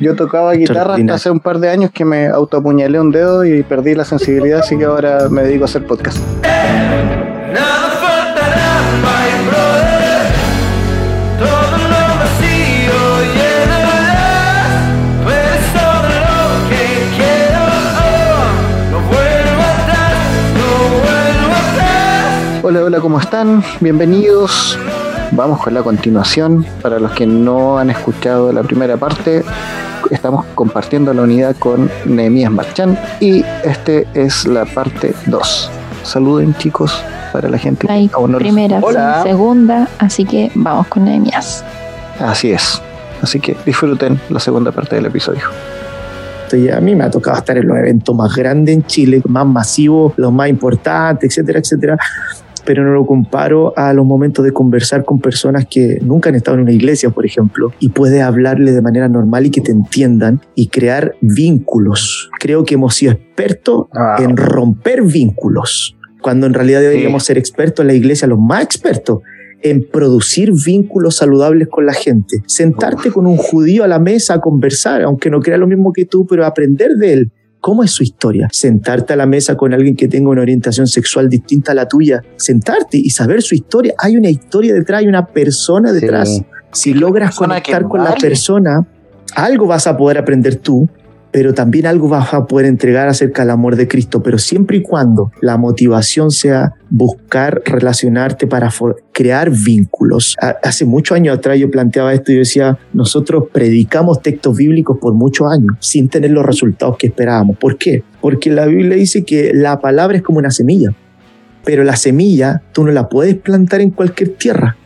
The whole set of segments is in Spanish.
Yo tocaba guitarra hasta hace un par de años que me autoapuñalé un dedo y perdí la sensibilidad, así que ahora me dedico a hacer podcast. Hola, hola, ¿cómo están? Bienvenidos. Vamos con la continuación. Para los que no han escuchado la primera parte, estamos compartiendo la unidad con Nehemías Marchán y este es la parte 2. Saluden chicos para la gente. Hay primera, segunda, así que vamos con Nehemías. Así es. Así que disfruten la segunda parte del episodio. a mí me ha tocado estar en los eventos más grandes en Chile, más masivos, los más importantes, etcétera, etcétera pero no lo comparo a los momentos de conversar con personas que nunca han estado en una iglesia, por ejemplo, y puedes hablarle de manera normal y que te entiendan y crear vínculos. Creo que hemos sido expertos ah. en romper vínculos, cuando en realidad deberíamos ser expertos en la iglesia, los más expertos en producir vínculos saludables con la gente. Sentarte con un judío a la mesa a conversar, aunque no crea lo mismo que tú, pero aprender de él, ¿Cómo es su historia? Sentarte a la mesa con alguien que tenga una orientación sexual distinta a la tuya, sentarte y saber su historia. Hay una historia detrás, hay una persona detrás. Si logras conectar con la persona, algo vas a poder aprender tú pero también algo vas a poder entregar acerca del amor de Cristo, pero siempre y cuando la motivación sea buscar relacionarte para crear vínculos. Hace muchos años atrás yo planteaba esto y decía, nosotros predicamos textos bíblicos por muchos años sin tener los resultados que esperábamos. ¿Por qué? Porque la Biblia dice que la palabra es como una semilla, pero la semilla tú no la puedes plantar en cualquier tierra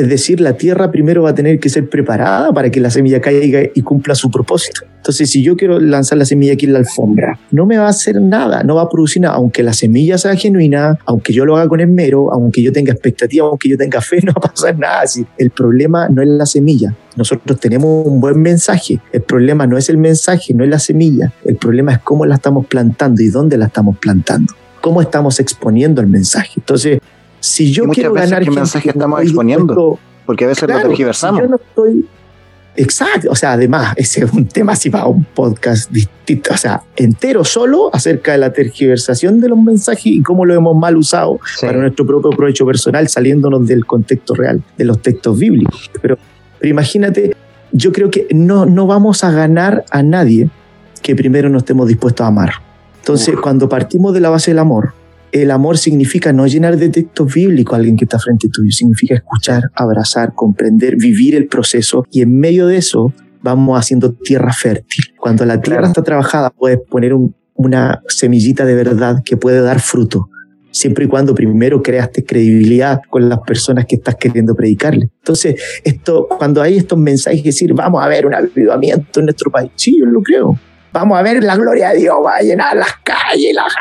es decir, la tierra primero va a tener que ser preparada para que la semilla caiga y cumpla su propósito. Entonces, si yo quiero lanzar la semilla aquí en la alfombra, no me va a hacer nada, no va a producir nada. Aunque la semilla sea genuina, aunque yo lo haga con esmero, aunque yo tenga expectativa, aunque yo tenga fe, no va a pasar nada. El problema no es la semilla. Nosotros tenemos un buen mensaje. El problema no es el mensaje, no es la semilla. El problema es cómo la estamos plantando y dónde la estamos plantando. Cómo estamos exponiendo el mensaje. Entonces, si yo quiero ganar. ¿Qué mensaje estamos exponiendo? porque a veces lo tergiversamos. yo no estoy. Exacto, o sea, además, ese es un tema así para un podcast distinto, o sea, entero solo acerca de la tergiversación de los mensajes y cómo lo hemos mal usado para nuestro propio provecho personal, saliéndonos del contexto real de los textos bíblicos. Pero, pero imagínate, yo creo que no, no vamos a ganar a nadie que primero no estemos dispuestos a amar. Entonces, cuando partimos de la base del amor, el amor significa no llenar de textos bíblicos a alguien que está frente tuyo, significa escuchar, abrazar, comprender, vivir el proceso y en medio de eso vamos haciendo tierra fértil. Cuando la tierra está trabajada puedes poner una semillita de verdad que puede dar fruto, siempre y cuando primero creaste credibilidad con las personas que estás queriendo predicarle. Entonces, esto, cuando hay estos mensajes, decir, vamos a ver un avivamiento en nuestro país, sí, yo lo creo. Vamos a ver la gloria de Dios, va a llenar las calles, las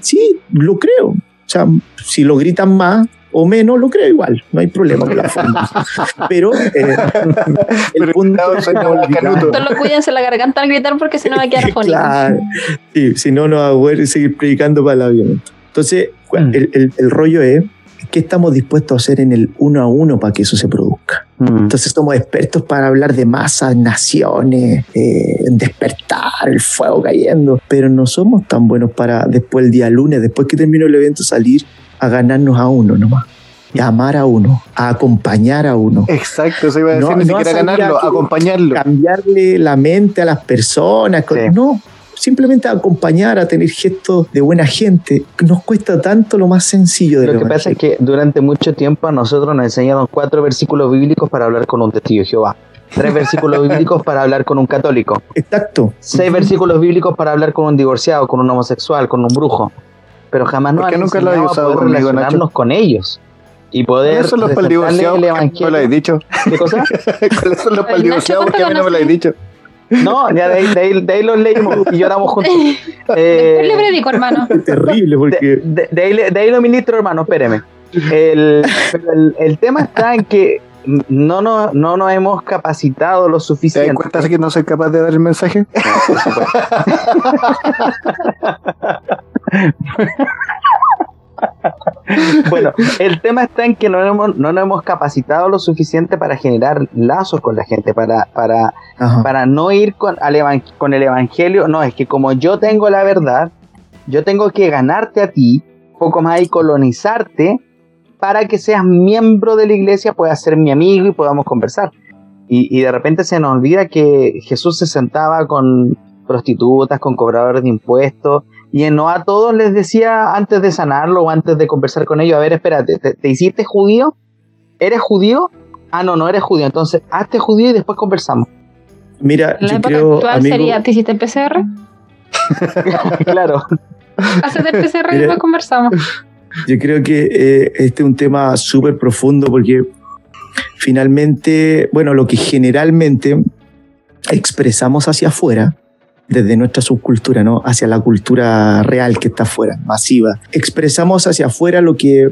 Sí, lo creo. O sea, si lo gritan más o menos, lo creo igual. No hay problema con la forma. Pero eh, el punto es Solo cuídense la garganta al gritar porque si no va a quedar fónico. Claro. Sí, si no, no va a poder seguir predicando para el avión. Entonces, mm. el, el, el rollo es ¿Qué estamos dispuestos a hacer en el uno a uno para que eso se produzca? Mm. Entonces somos expertos para hablar de masas, naciones, eh, despertar, el fuego cayendo, pero no somos tan buenos para después el día lunes, después que termine el evento, salir a ganarnos a uno nomás. Y a amar a uno, a acompañar a uno. Exacto, eso iba a decir, no, ni siquiera ganarlo, acompañarlo. Cambiarle la mente a las personas. No, simplemente acompañar, a tener gestos de buena gente, nos cuesta tanto lo más sencillo de lo que pasa es que durante mucho tiempo a nosotros nos enseñaron cuatro versículos bíblicos para hablar con un testigo de Jehová. Tres versículos bíblicos para hablar con un católico. Exacto. Seis versículos bíblicos para hablar con un divorciado, con un homosexual, con un brujo. Pero jamás nos han nunca lo he usado relacionarnos con ellos y poder ¿Cuáles son los paldivorciados? ¿Qué me lo dicho? ¿Qué cosa? ¿Cuáles son los paldivorciados? ¿Por qué a mí no me lo has dicho? No, ya de ahí, de, ahí, los leímos y lloramos juntos. Eh, le predico, hermano. Es terrible porque... De, ahí, de ahí lo ministro, hermano, espéreme. El, el, el, tema está en que no, no, no nos hemos capacitado lo suficiente. ¿Te das cuenta que no soy capaz de dar el mensaje? bueno, el tema está en que no, hemos, no nos hemos capacitado lo suficiente para generar lazos con la gente, para, para, para no ir con, al con el evangelio. No, es que como yo tengo la verdad, yo tengo que ganarte a ti, poco más y colonizarte para que seas miembro de la iglesia, puedas ser mi amigo y podamos conversar. Y, y de repente se nos olvida que Jesús se sentaba con prostitutas, con cobradores de impuestos, y no a todos les decía antes de sanarlo o antes de conversar con ellos, a ver, espérate, ¿te, hiciste judío? ¿Eres judío? Ah, no, no eres judío, entonces hazte judío y después conversamos. Mira, la yo época creo, actual amigo, sería, ¿te hiciste PCR? claro. Hacete el PCR y Mira. después conversamos. Yo creo que eh, este es un tema súper profundo porque finalmente, bueno, lo que generalmente expresamos hacia afuera, desde nuestra subcultura, ¿no? Hacia la cultura real que está afuera, masiva. Expresamos hacia afuera lo que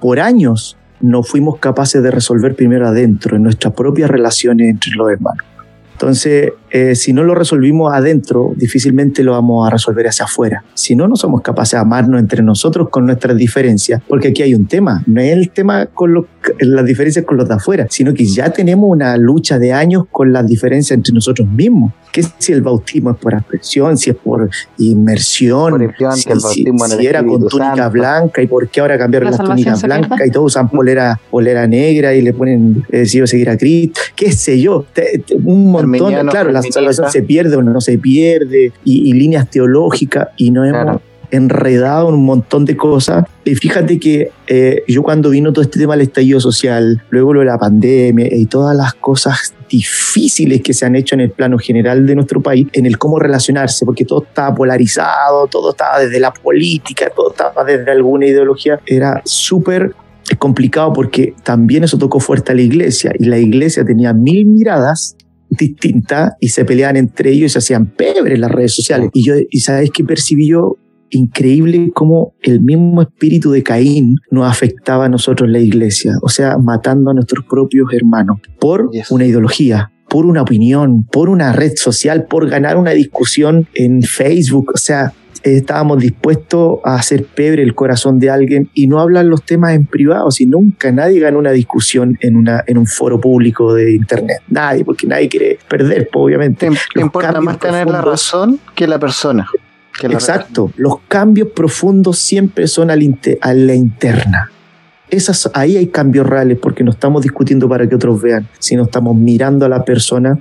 por años no fuimos capaces de resolver primero adentro, en nuestras propias relaciones entre los hermanos. Entonces, eh, si no lo resolvimos adentro, difícilmente lo vamos a resolver hacia afuera. Si no, no somos capaces de amarnos entre nosotros con nuestras diferencias, porque aquí hay un tema, no es el tema con los- las diferencias con los de afuera, sino que ya tenemos una lucha de años con las diferencias entre nosotros mismos. Que si el bautismo es por aspersión, si es por inmersión, Por si, el si- bautismo en el si era con túnica Santo. blanca y por qué ahora cambiaron La las túnicas blancas y todos usan polera, polera negra y le ponen eh, si iba a seguir a Cristo, qué sé yo, Te- te- un montón, Arminiano, claro, la salvación se pierde o no se pierde y, y líneas teológicas y nos hemos Claro. enredado en un montón de cosas. Y fíjate que eh, yo cuando vino todo este tema del estallido social, luego lo de la pandemia y todas las cosas difíciles que se han hecho en el plano general de nuestro país, en el cómo relacionarse, porque todo estaba polarizado, todo estaba desde la política, todo estaba desde alguna ideología, era súper complicado porque también eso tocó fuerte a la iglesia y la iglesia tenía mil miradas distintas y se peleaban entre ellos y se hacían pebre en las redes sociales. Y yo, y sabes qué percibí yo? Increíble cómo el mismo espíritu de Caín nos afectaba a nosotros en la iglesia, o sea, matando a nuestros propios hermanos por Yes. una ideología, por una opinión, por una red social, por ganar una discusión en Facebook, o sea, estábamos dispuestos a hacer pebre el corazón de alguien y no hablar los temas en privado, si nunca nadie gana una discusión en, una, en un foro público de internet. Nadie, porque nadie quiere perder, pues, obviamente. Te, importa más tener la razón que la persona. que la Exacto, los cambios profundos siempre son al inte- a la interna. Esas, ahí hay cambios reales porque no estamos discutiendo para que otros vean, sino estamos mirando a la persona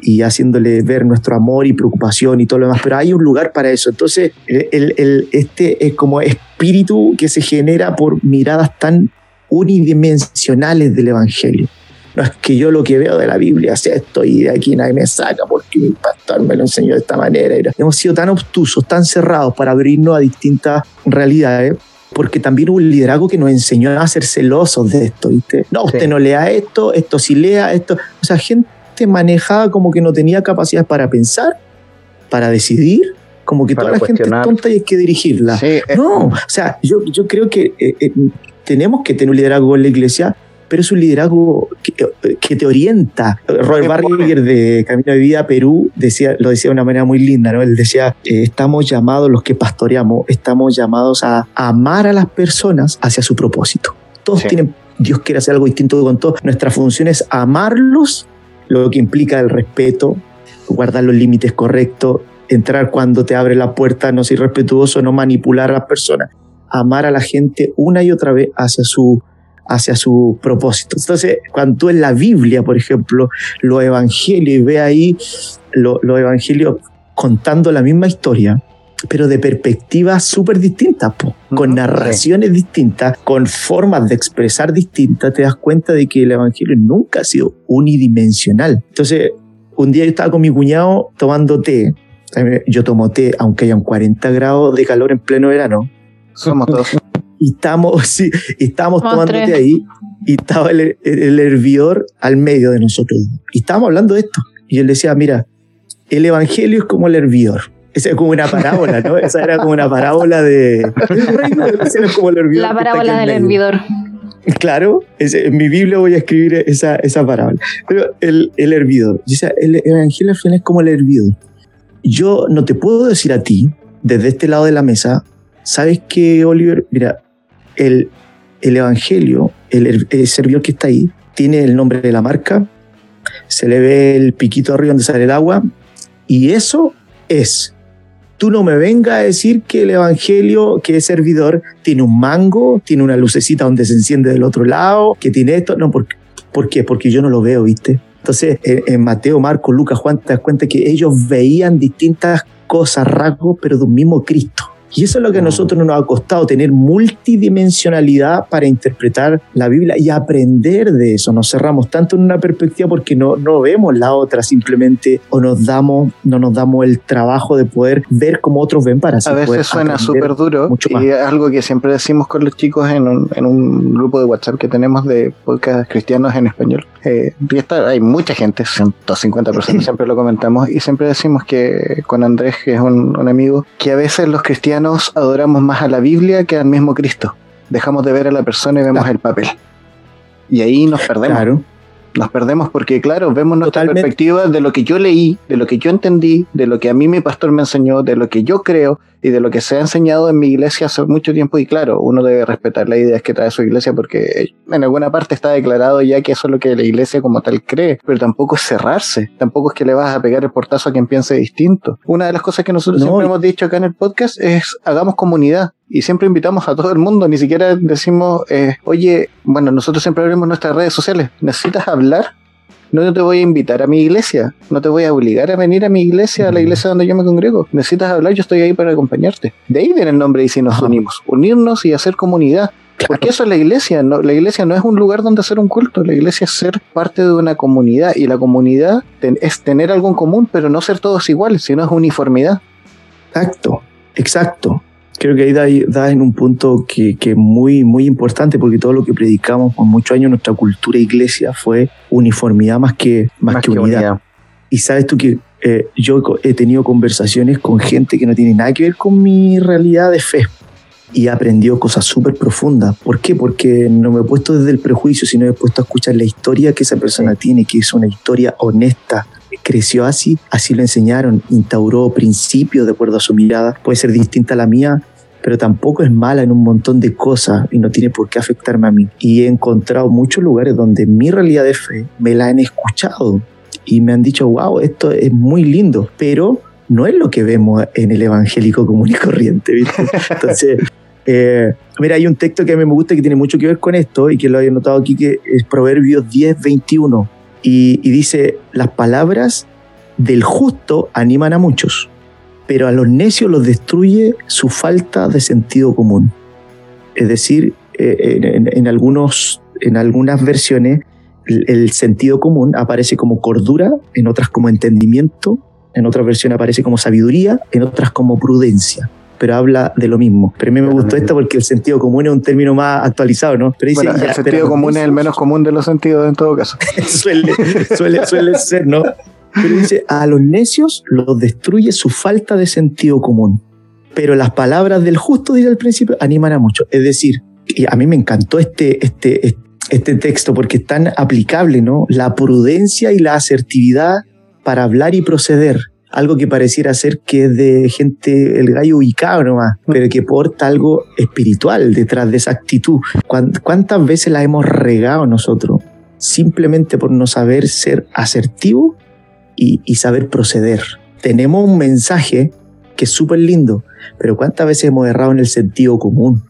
y haciéndole ver nuestro amor y preocupación y todo lo demás. Pero hay un lugar para eso. Entonces, el, el- este es como espíritu que se genera por miradas tan unidimensionales del Evangelio. No es que yo lo que veo de la Biblia es esto y de aquí nadie me saca porque mi pastor me lo enseñó de esta manera. Hemos sido tan obtusos, tan cerrados para abrirnos a distintas realidades porque también hubo un liderazgo que nos enseñó a ser celosos de esto, ¿viste? No, usted Sí. no lea esto, esto sí lea esto. O sea, gente manejada como que no tenía capacidad para pensar, para decidir, como que Para toda la gente es tonta y hay que dirigirla. Sí, eh, No, o sea, yo, yo creo que eh, eh, tenemos que tener un liderazgo en la iglesia, pero es un liderazgo que, que te orienta. Robert Barriger de Camino de Vida Perú decía, lo decía de una manera muy linda, ¿no? Él decía, eh, estamos llamados, los que pastoreamos, estamos llamados a amar a las personas hacia su propósito. Todos Sí. tienen, Dios quiere hacer algo distinto con todos. Nuestra función es amarlos, lo que implica el respeto, guardar los límites correctos, entrar cuando te abre la puerta, no ser irrespetuoso, no manipular a las personas, amar a la gente una y otra vez hacia su, hacia su propósito. Entonces, cuando tú en la Biblia, por ejemplo, los evangelios y ve ahí lo- los evangelios contando la misma historia, pero de perspectivas súper distintas, po, con narraciones distintas, con formas de expresar distintas, te das cuenta de que el evangelio nunca ha sido unidimensional. Entonces, un día yo estaba con mi cuñado tomando té. Yo tomo té, aunque hayan 40 grados de calor en pleno verano. somos todos. Y estamos, sí, tres. té ahí. Y estaba el, el- el hervidor al medio de nosotros. Y estábamos hablando de esto. Y le decía, mira, el evangelio es como el hervidor. Esa es como una parábola, ¿no? Esa era como una parábola de... El reino del cielo es como el hervidor. La parábola del hervidor. Claro, ese- en mi Biblia voy a escribir esa, esa parábola. Pero el, el hervidor, dice, el evangelio al final es como el hervidor. Yo no te puedo decir a ti, desde este lado de la mesa, ¿sabes qué, Oliver? Mira, el, el Evangelio, el, servidor que está ahí, tiene el nombre de la marca, se le ve el piquito arriba donde sale el agua, y eso es. Tú no me vengas a decir que el Evangelio, que es servidor, tiene un mango, tiene una lucecita donde se enciende del otro lado, que tiene esto. No, ¿por, ¿por qué? Porque yo no lo veo, ¿viste? Entonces, en, Mateo, Marco, Lucas, Juan, te das cuenta que ellos veían distintas cosas, rasgos, pero de un mismo Cristo. Y eso es lo que a nosotros nos ha costado, tener multidimensionalidad para interpretar la Biblia y aprender de eso. Nos cerramos tanto en una perspectiva porque no, no vemos la otra simplemente o nos damos, no nos damos el trabajo de poder ver como otros ven para así A veces suena súper duro y es algo que siempre decimos con los chicos en un, en un grupo de WhatsApp que tenemos de podcast cristianos en español. Eh, y está, hay mucha gente, 150 personas, siempre lo comentamos y siempre decimos que con Andrés, que es un, un amigo, que a veces los cristianos adoramos más a la Biblia que al mismo Cristo. Dejamos de ver a la persona y vemos el papel. Y ahí nos perdemos. Nos perdemos porque, claro, vemos nuestra perspectiva de lo que yo leí, de lo que yo entendí, de lo que a mí mi pastor me enseñó, de lo que yo creo y de lo que se ha enseñado en mi iglesia hace mucho tiempo. Y claro, uno debe respetar las ideas que trae su iglesia porque en alguna parte está declarado ya que eso es lo que la iglesia como tal cree, pero tampoco es cerrarse, tampoco es que le vas a pegar el portazo a quien piense distinto. Una de las cosas que nosotros siempre hemos dicho acá en el podcast es hagamos comunidad y siempre invitamos a todo el mundo, ni siquiera decimos, eh, oye, bueno, nosotros siempre abrimos nuestras redes sociales, ¿necesitas hablar? No te voy a invitar a mi iglesia, no te voy a obligar a venir a mi iglesia, a la iglesia donde yo me congrego. Necesitas hablar, yo estoy ahí para acompañarte. De ahí viene el nombre y si nos unimos, unirnos y hacer comunidad. Porque eso es la iglesia, no, la iglesia no es un lugar donde hacer un culto, la iglesia es ser parte de una comunidad y la comunidad es tener algo en común, pero no ser todos iguales, sino es uniformidad. Exacto, exacto creo que ahí da, en un punto que, es muy, muy importante porque todo lo que predicamos por muchos años nuestra cultura iglesia fue uniformidad más que, más, que, unidad. Y sabes tú que eh, yo he tenido conversaciones con gente que no tiene nada que ver con mi realidad de fe y he aprendido cosas súper profundas. ¿Por qué? Porque no me he puesto desde el prejuicio, sino he puesto a escuchar la historia que esa persona tiene, que es una historia honesta, creció así, así lo enseñaron, instauró principios de acuerdo a su mirada, puede ser distinta a la mía, pero tampoco es mala en un montón de cosas y no tiene por qué afectarme a mí. Y he encontrado muchos lugares donde mi realidad de fe me la han escuchado y me han dicho, wow, esto es muy lindo, pero no es lo que vemos en el evangélico común y corriente, ¿viste? Entonces, eh, mira, hay un texto que a mí me gusta que tiene mucho que ver con esto y que lo había notado aquí, que es Proverbios 10, 21 y, dice, las palabras del justo animan a muchos, pero a los necios los destruye su falta de sentido común. Es decir, eh, en, algunos, en algunas versiones el, sentido común aparece como cordura, en otras como entendimiento, en otras versiones aparece como sabiduría, en otras como prudencia pero habla de lo mismo. Pero a mí me gustó esta porque el sentido común es un término más actualizado, ¿no? Pero dice, el sentido común es el menos común de los sentidos en todo caso. suele, suele, suele ser, ¿no? Pero dice, a los necios los destruye su falta de sentido común. Pero las palabras del justo, dice al principio, animan a muchos. Es decir, y a mí me encantó este, este, este texto porque es tan aplicable, ¿no? La prudencia y la asertividad para hablar y proceder algo que pareciera ser que es de gente, el gallo ubicado nomás, mm. pero que porta algo espiritual detrás de esa actitud. ¿Cuántas veces la hemos regado nosotros? Simplemente por no saber ser asertivo y, y saber proceder. Tenemos un mensaje que es súper lindo, pero ¿cuántas veces hemos errado en el sentido común?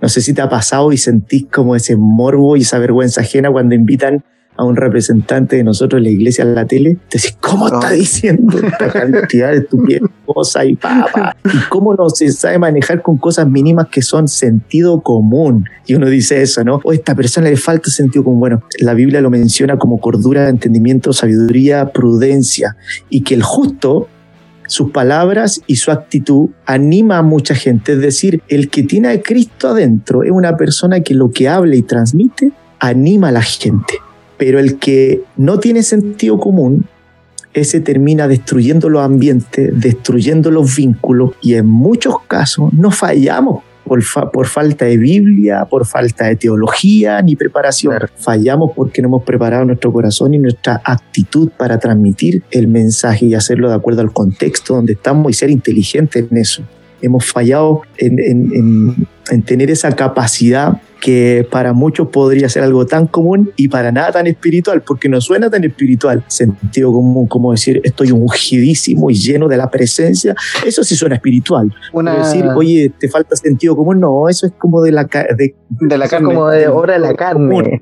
No sé si te ha pasado y sentís como ese morbo y esa vergüenza ajena cuando invitan a un representante de nosotros en la iglesia en la tele, te decís, ¿cómo está diciendo esta cantidad de estupidez cosa y papa? ¿Y cómo no se sabe manejar con cosas mínimas que son sentido común? Y uno dice eso, ¿no? O esta persona le falta sentido común. Bueno, la Biblia lo menciona como cordura, entendimiento, sabiduría, prudencia, y que el justo sus palabras y su actitud anima a mucha gente. Es decir, el que tiene a Cristo adentro es una persona que lo que habla y transmite anima a la gente. Pero el que no tiene sentido común, ese termina destruyendo los ambientes, destruyendo los vínculos y en muchos casos no fallamos por, por, falta de Biblia, por falta de teología ni preparación. Fallamos porque no hemos preparado nuestro corazón y nuestra actitud para transmitir el mensaje y hacerlo de acuerdo al contexto donde estamos y ser inteligentes en eso. Hemos fallado en, en, en tener esa capacidad que para muchos podría ser algo tan común y para nada tan espiritual, porque no suena tan espiritual. Sentido común, como decir, estoy ungidísimo y lleno de la presencia, eso sí suena espiritual. Una... decir, oye, te falta sentido común, no, eso es como de la, de, de la carne. Como de obra de la carne.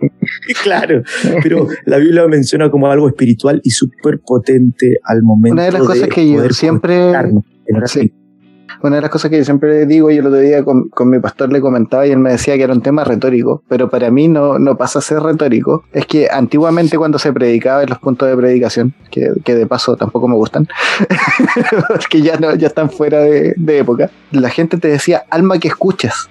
claro, pero la Biblia menciona como algo espiritual y súper potente al momento. Una de las cosas que yo siempre una de las cosas que yo siempre digo, y el otro día con, mi pastor le comentaba y él me decía que era un tema retórico, pero para mí no, no pasa a ser retórico, es que antiguamente cuando se predicaba en los puntos de predicación, que, de paso tampoco me gustan, que ya, no, ya están fuera de, época, la gente te decía, alma que escuchas.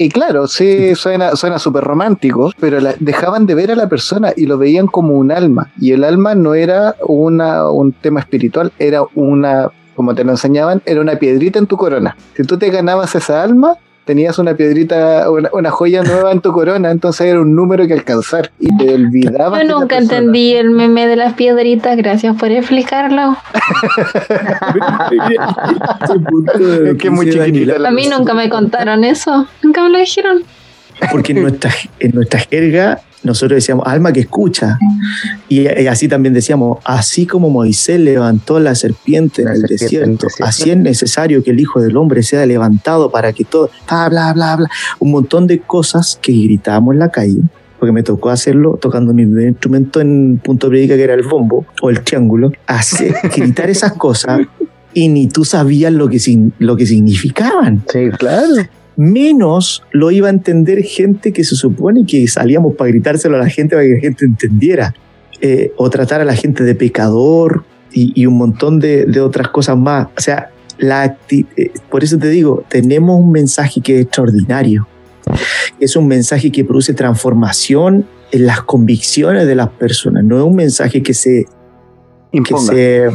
Y claro, sí, suena suena súper romántico, pero dejaban de ver a la persona y lo veían como un alma. Y el alma no era una, un tema espiritual, era una como te lo enseñaban, era una piedrita en tu corona. Si tú te ganabas esa alma, tenías una piedrita, una, joya nueva en tu corona, entonces era un número que alcanzar y te olvidabas. Yo nunca entendí el meme de las piedritas, gracias por explicarlo. es que muy chiquitita. A mí nunca me contaron eso, nunca me lo dijeron. Porque en nuestra, en nuestra jerga nosotros decíamos, alma que escucha. Y, así también decíamos, así como Moisés levantó la serpiente en el desierto, así es necesario que el Hijo del Hombre sea levantado para que todo, bla, bla, bla, bla. Un montón de cosas que gritábamos en la calle, porque me tocó hacerlo tocando mi primer instrumento en punto de que era el bombo o el triángulo, hacer, gritar esas cosas y ni tú sabías lo que, lo que significaban. Sí, claro menos lo iba a entender gente que se supone que salíamos para gritárselo a la gente para que la gente entendiera. Eh, o tratar a la gente de pecador y, un montón de, otras cosas más. O sea, la eh, por eso te digo, tenemos un mensaje que es extraordinario. Es un mensaje que produce transformación en las convicciones de las personas. No es un mensaje que se, que se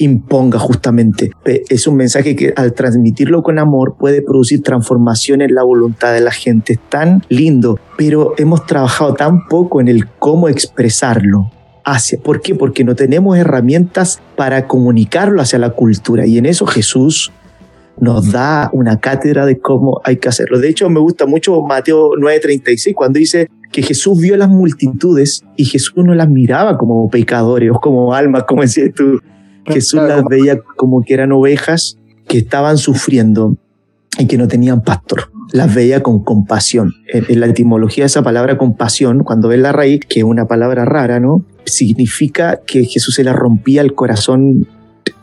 imponga justamente. Es un mensaje que al transmitirlo con amor puede producir transformación en la voluntad de la gente. Es tan lindo, pero hemos trabajado tan poco en el cómo expresarlo. Hacia. ¿Por qué? Porque no tenemos herramientas para comunicarlo hacia la cultura y en eso Jesús nos da una cátedra de cómo hay que hacerlo. De hecho, me gusta mucho Mateo 9:36 cuando dice que Jesús vio las multitudes y Jesús no las miraba como pecadores o como almas, como decías tú, Jesús las veía como que eran ovejas que estaban sufriendo y que no tenían pastor. Las veía con compasión. En, la etimología de esa palabra compasión, cuando ves la raíz, que es una palabra rara, ¿no? Significa que Jesús se le rompía el corazón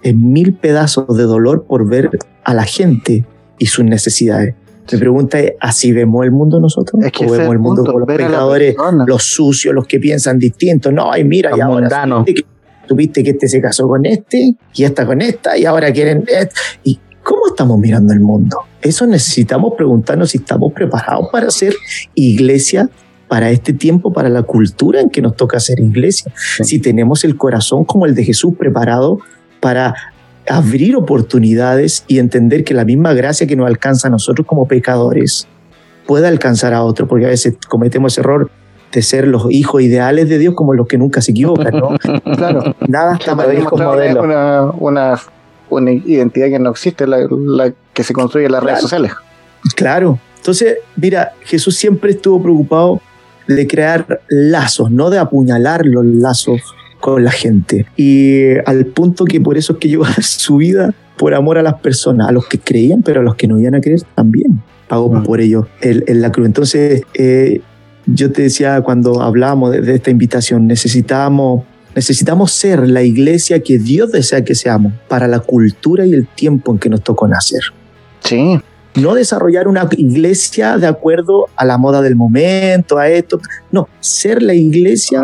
en mil pedazos de dolor por ver a la gente y sus necesidades. Me pregunta es, ¿así vemos el mundo nosotros? Es que ¿O vemos el mundo con los pecadores, los sucios, los que piensan distinto? No, ay, mira, y ahora tuviste que este se casó con este y esta con esta y ahora quieren... ¿Y cómo estamos mirando el mundo? Eso necesitamos preguntarnos si estamos preparados para ser iglesia para este tiempo, para la cultura en que nos toca ser iglesia. Si tenemos el corazón como el de Jesús preparado para abrir oportunidades y entender que la misma gracia que nos alcanza a nosotros como pecadores puede alcanzar a otros, porque a veces cometemos error de ser los hijos ideales de Dios como los que nunca se equivocan, ¿no? claro. Nada está modelo. Una, una, una, identidad que no existe, la, que se construye en las redes sociales. Claro. Entonces, mira, Jesús siempre estuvo preocupado de crear lazos, no de apuñalar los lazos con la gente. Y al punto que por eso es que llevó su vida por amor a las personas, a los que creían, pero a los que no iban a creer también. Pagó mm. por ello en la cruz. Entonces, eh, yo te decía cuando hablábamos de, esta invitación, necesitamos, necesitamos ser la iglesia que Dios desea que seamos para la cultura y el tiempo en que nos tocó nacer. Sí. No desarrollar una iglesia de acuerdo a la moda del momento, a esto. No, ser la iglesia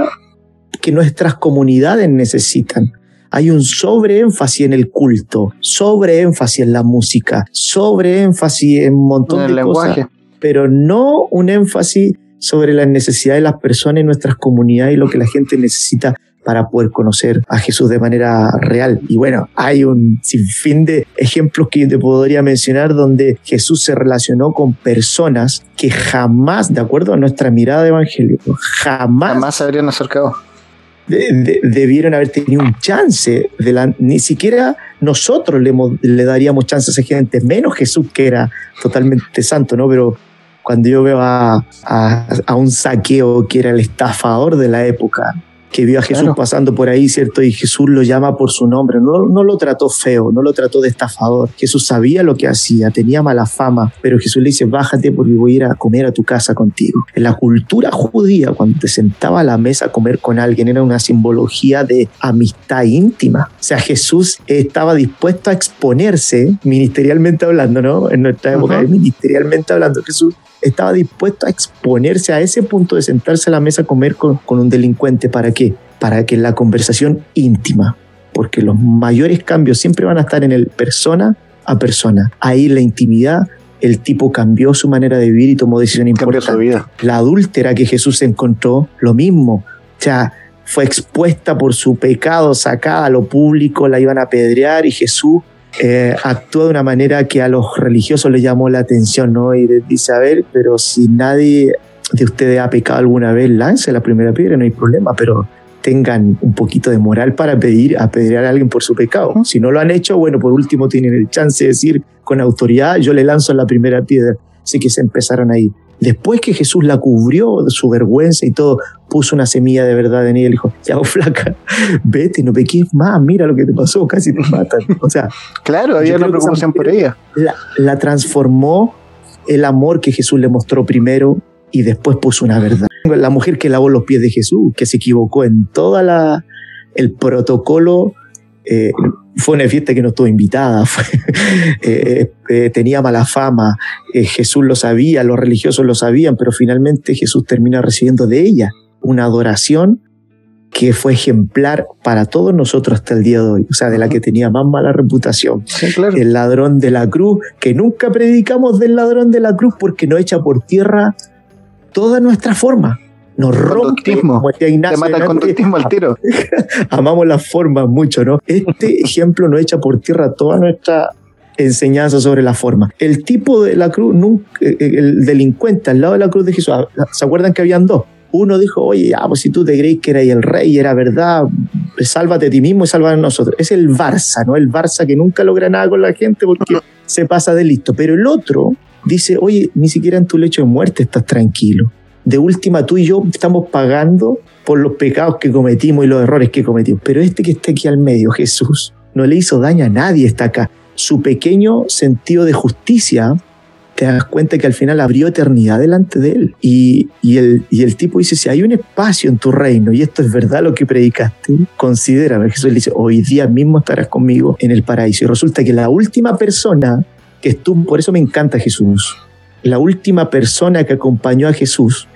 que nuestras comunidades necesitan. Hay un sobreénfasis en el culto, sobreénfasis en la música, sobreénfasis en un montón de cosas, pero no un énfasis sobre las necesidades de las personas en nuestras comunidades y lo que la gente necesita para poder conocer a Jesús de manera real. Y bueno, hay un sinfín de ejemplos que te podría mencionar donde Jesús se relacionó con personas que jamás, de acuerdo a nuestra mirada de evangelio, jamás, jamás se habrían acercado. debieron haber tenido un chance, de la, ni siquiera nosotros le, le daríamos chance a esa gente, menos Jesús que era totalmente santo, ¿no? Pero cuando yo veo a, a, un saqueo que era el estafador de la época, que vio a Jesús pasando por ahí, ¿cierto? Y Jesús lo llama por su nombre. No, no lo trató feo, no lo trató de estafador. Jesús sabía lo que hacía, tenía mala fama, pero Jesús le dice, bájate porque voy a ir a comer a tu casa contigo. En la cultura judía, cuando te sentaba a la mesa a comer con alguien, era una simbología de amistad íntima. O sea, Jesús estaba dispuesto a exponerse, ministerialmente hablando, ¿no? En nuestra época, ministerialmente hablando, Jesús estaba dispuesto a exponerse a ese punto de sentarse a la mesa a comer con, un delincuente. ¿Para qué? Para que la conversación íntima, porque los mayores cambios siempre van a estar en el persona a persona. Ahí la intimidad, el tipo cambió su manera de vivir y tomó decisión importante. Su vida. La adúltera que Jesús encontró, lo mismo. O sea, fue expuesta por su pecado, sacada a lo público, la iban a apedrear y Jesús eh, actúa de una manera que a los religiosos les llamó la atención, ¿no? Y les dice, a ver, pero si nadie de ustedes ha pecado alguna vez, lance la primera piedra, no hay problema, pero tengan un poquito de moral para pedir a a alguien por su pecado. Si no lo han hecho, bueno, por último tienen el chance de decir con autoridad, yo le lanzo la primera piedra. Así que se empezaron ahí. Después que Jesús la cubrió de su vergüenza y todo, puso una semilla de verdad en ella y le dijo, ya flaca, vete, no peques más, mira lo que te pasó, casi te matan. O sea, claro, había una preocupación por ella. La, la transformó el amor que Jesús le mostró primero y después puso una verdad. La mujer que lavó los pies de Jesús, que se equivocó en toda la el protocolo eh, fue una fiesta que no estuvo invitada, eh, eh, tenía mala fama, Jesús lo sabía, los religiosos lo sabían, pero finalmente Jesús termina recibiendo de ella una adoración que fue ejemplar para todos nosotros hasta el día de hoy, o sea, de la que tenía más mala reputación. El ladrón de la cruz, que nunca predicamos del ladrón de la cruz porque no echa por tierra toda nuestra forma nos rompe. Te mata el conductismo al tiro. Amamos las formas mucho, ¿no? Este ejemplo nos echa por tierra toda nuestra enseñanza sobre la forma. El tipo de la cruz, eh, eh, el delincuente al lado de la cruz de Jesús, ah, ¿se acuerdan que habían dos? Uno dijo, oye, ya, pues si tú te crees que eras el rey, era verdad, sálvate a ti mismo y sálvate a nosotros. Es el Barça, ¿no? El Barça que nunca logra nada con la gente porque se pasa de listo. Pero el otro dice, oye, ni siquiera en tu lecho de muerte estás tranquilo de última tú y yo estamos pagando por los pecados que cometimos y los errores que cometimos. Pero este que está aquí al medio, Jesús, no le hizo daño a nadie, está acá. Su pequeño sentido de justicia, te das cuenta que al final abrió eternidad delante de él. Y, y, el, y el tipo dice, si hay un espacio en tu reino y esto es verdad lo que predicaste, considérame. Jesús le dice, hoy día mismo estarás conmigo en el paraíso. Y resulta que la última persona que estuvo, por eso me encanta Jesús, la última persona que acompañó a Jesús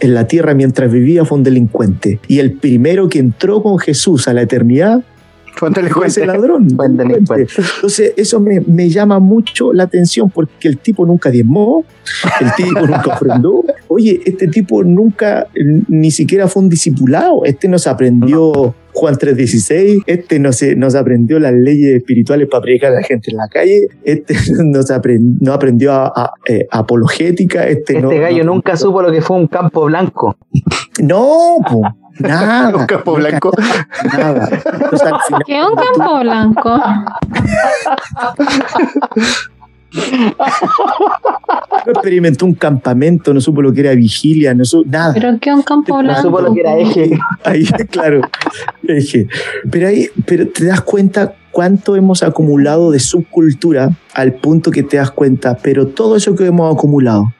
en la tierra mientras vivía fue un delincuente. Y el primero que entró con Jesús a la eternidad ese ladrón. Entonces, eso me, me, llama mucho la atención porque el tipo nunca diezmó, el tipo nunca ofrendó. Oye, este tipo nunca ni siquiera fue un discipulado. Este nos aprendió. Juan 3.16, este no, se, nos aprendió las leyes espirituales para predicar a la gente en la calle, este nos no aprendió a, eh, apologética, este, este gallo nunca supo lo que fue un campo blanco. No, nada. un campo blanco. Nada. ¿Qué es un campo blanco? No experimentó un campamento, no supo lo que era vigilia, no supo nada. ¿Pero qué un campo blanco? No supo lo que era eje. Ahí, claro, eje. Pero ahí, pero te das cuenta cuánto hemos acumulado de subcultura al punto que te das cuenta, pero todo eso que hemos acumulado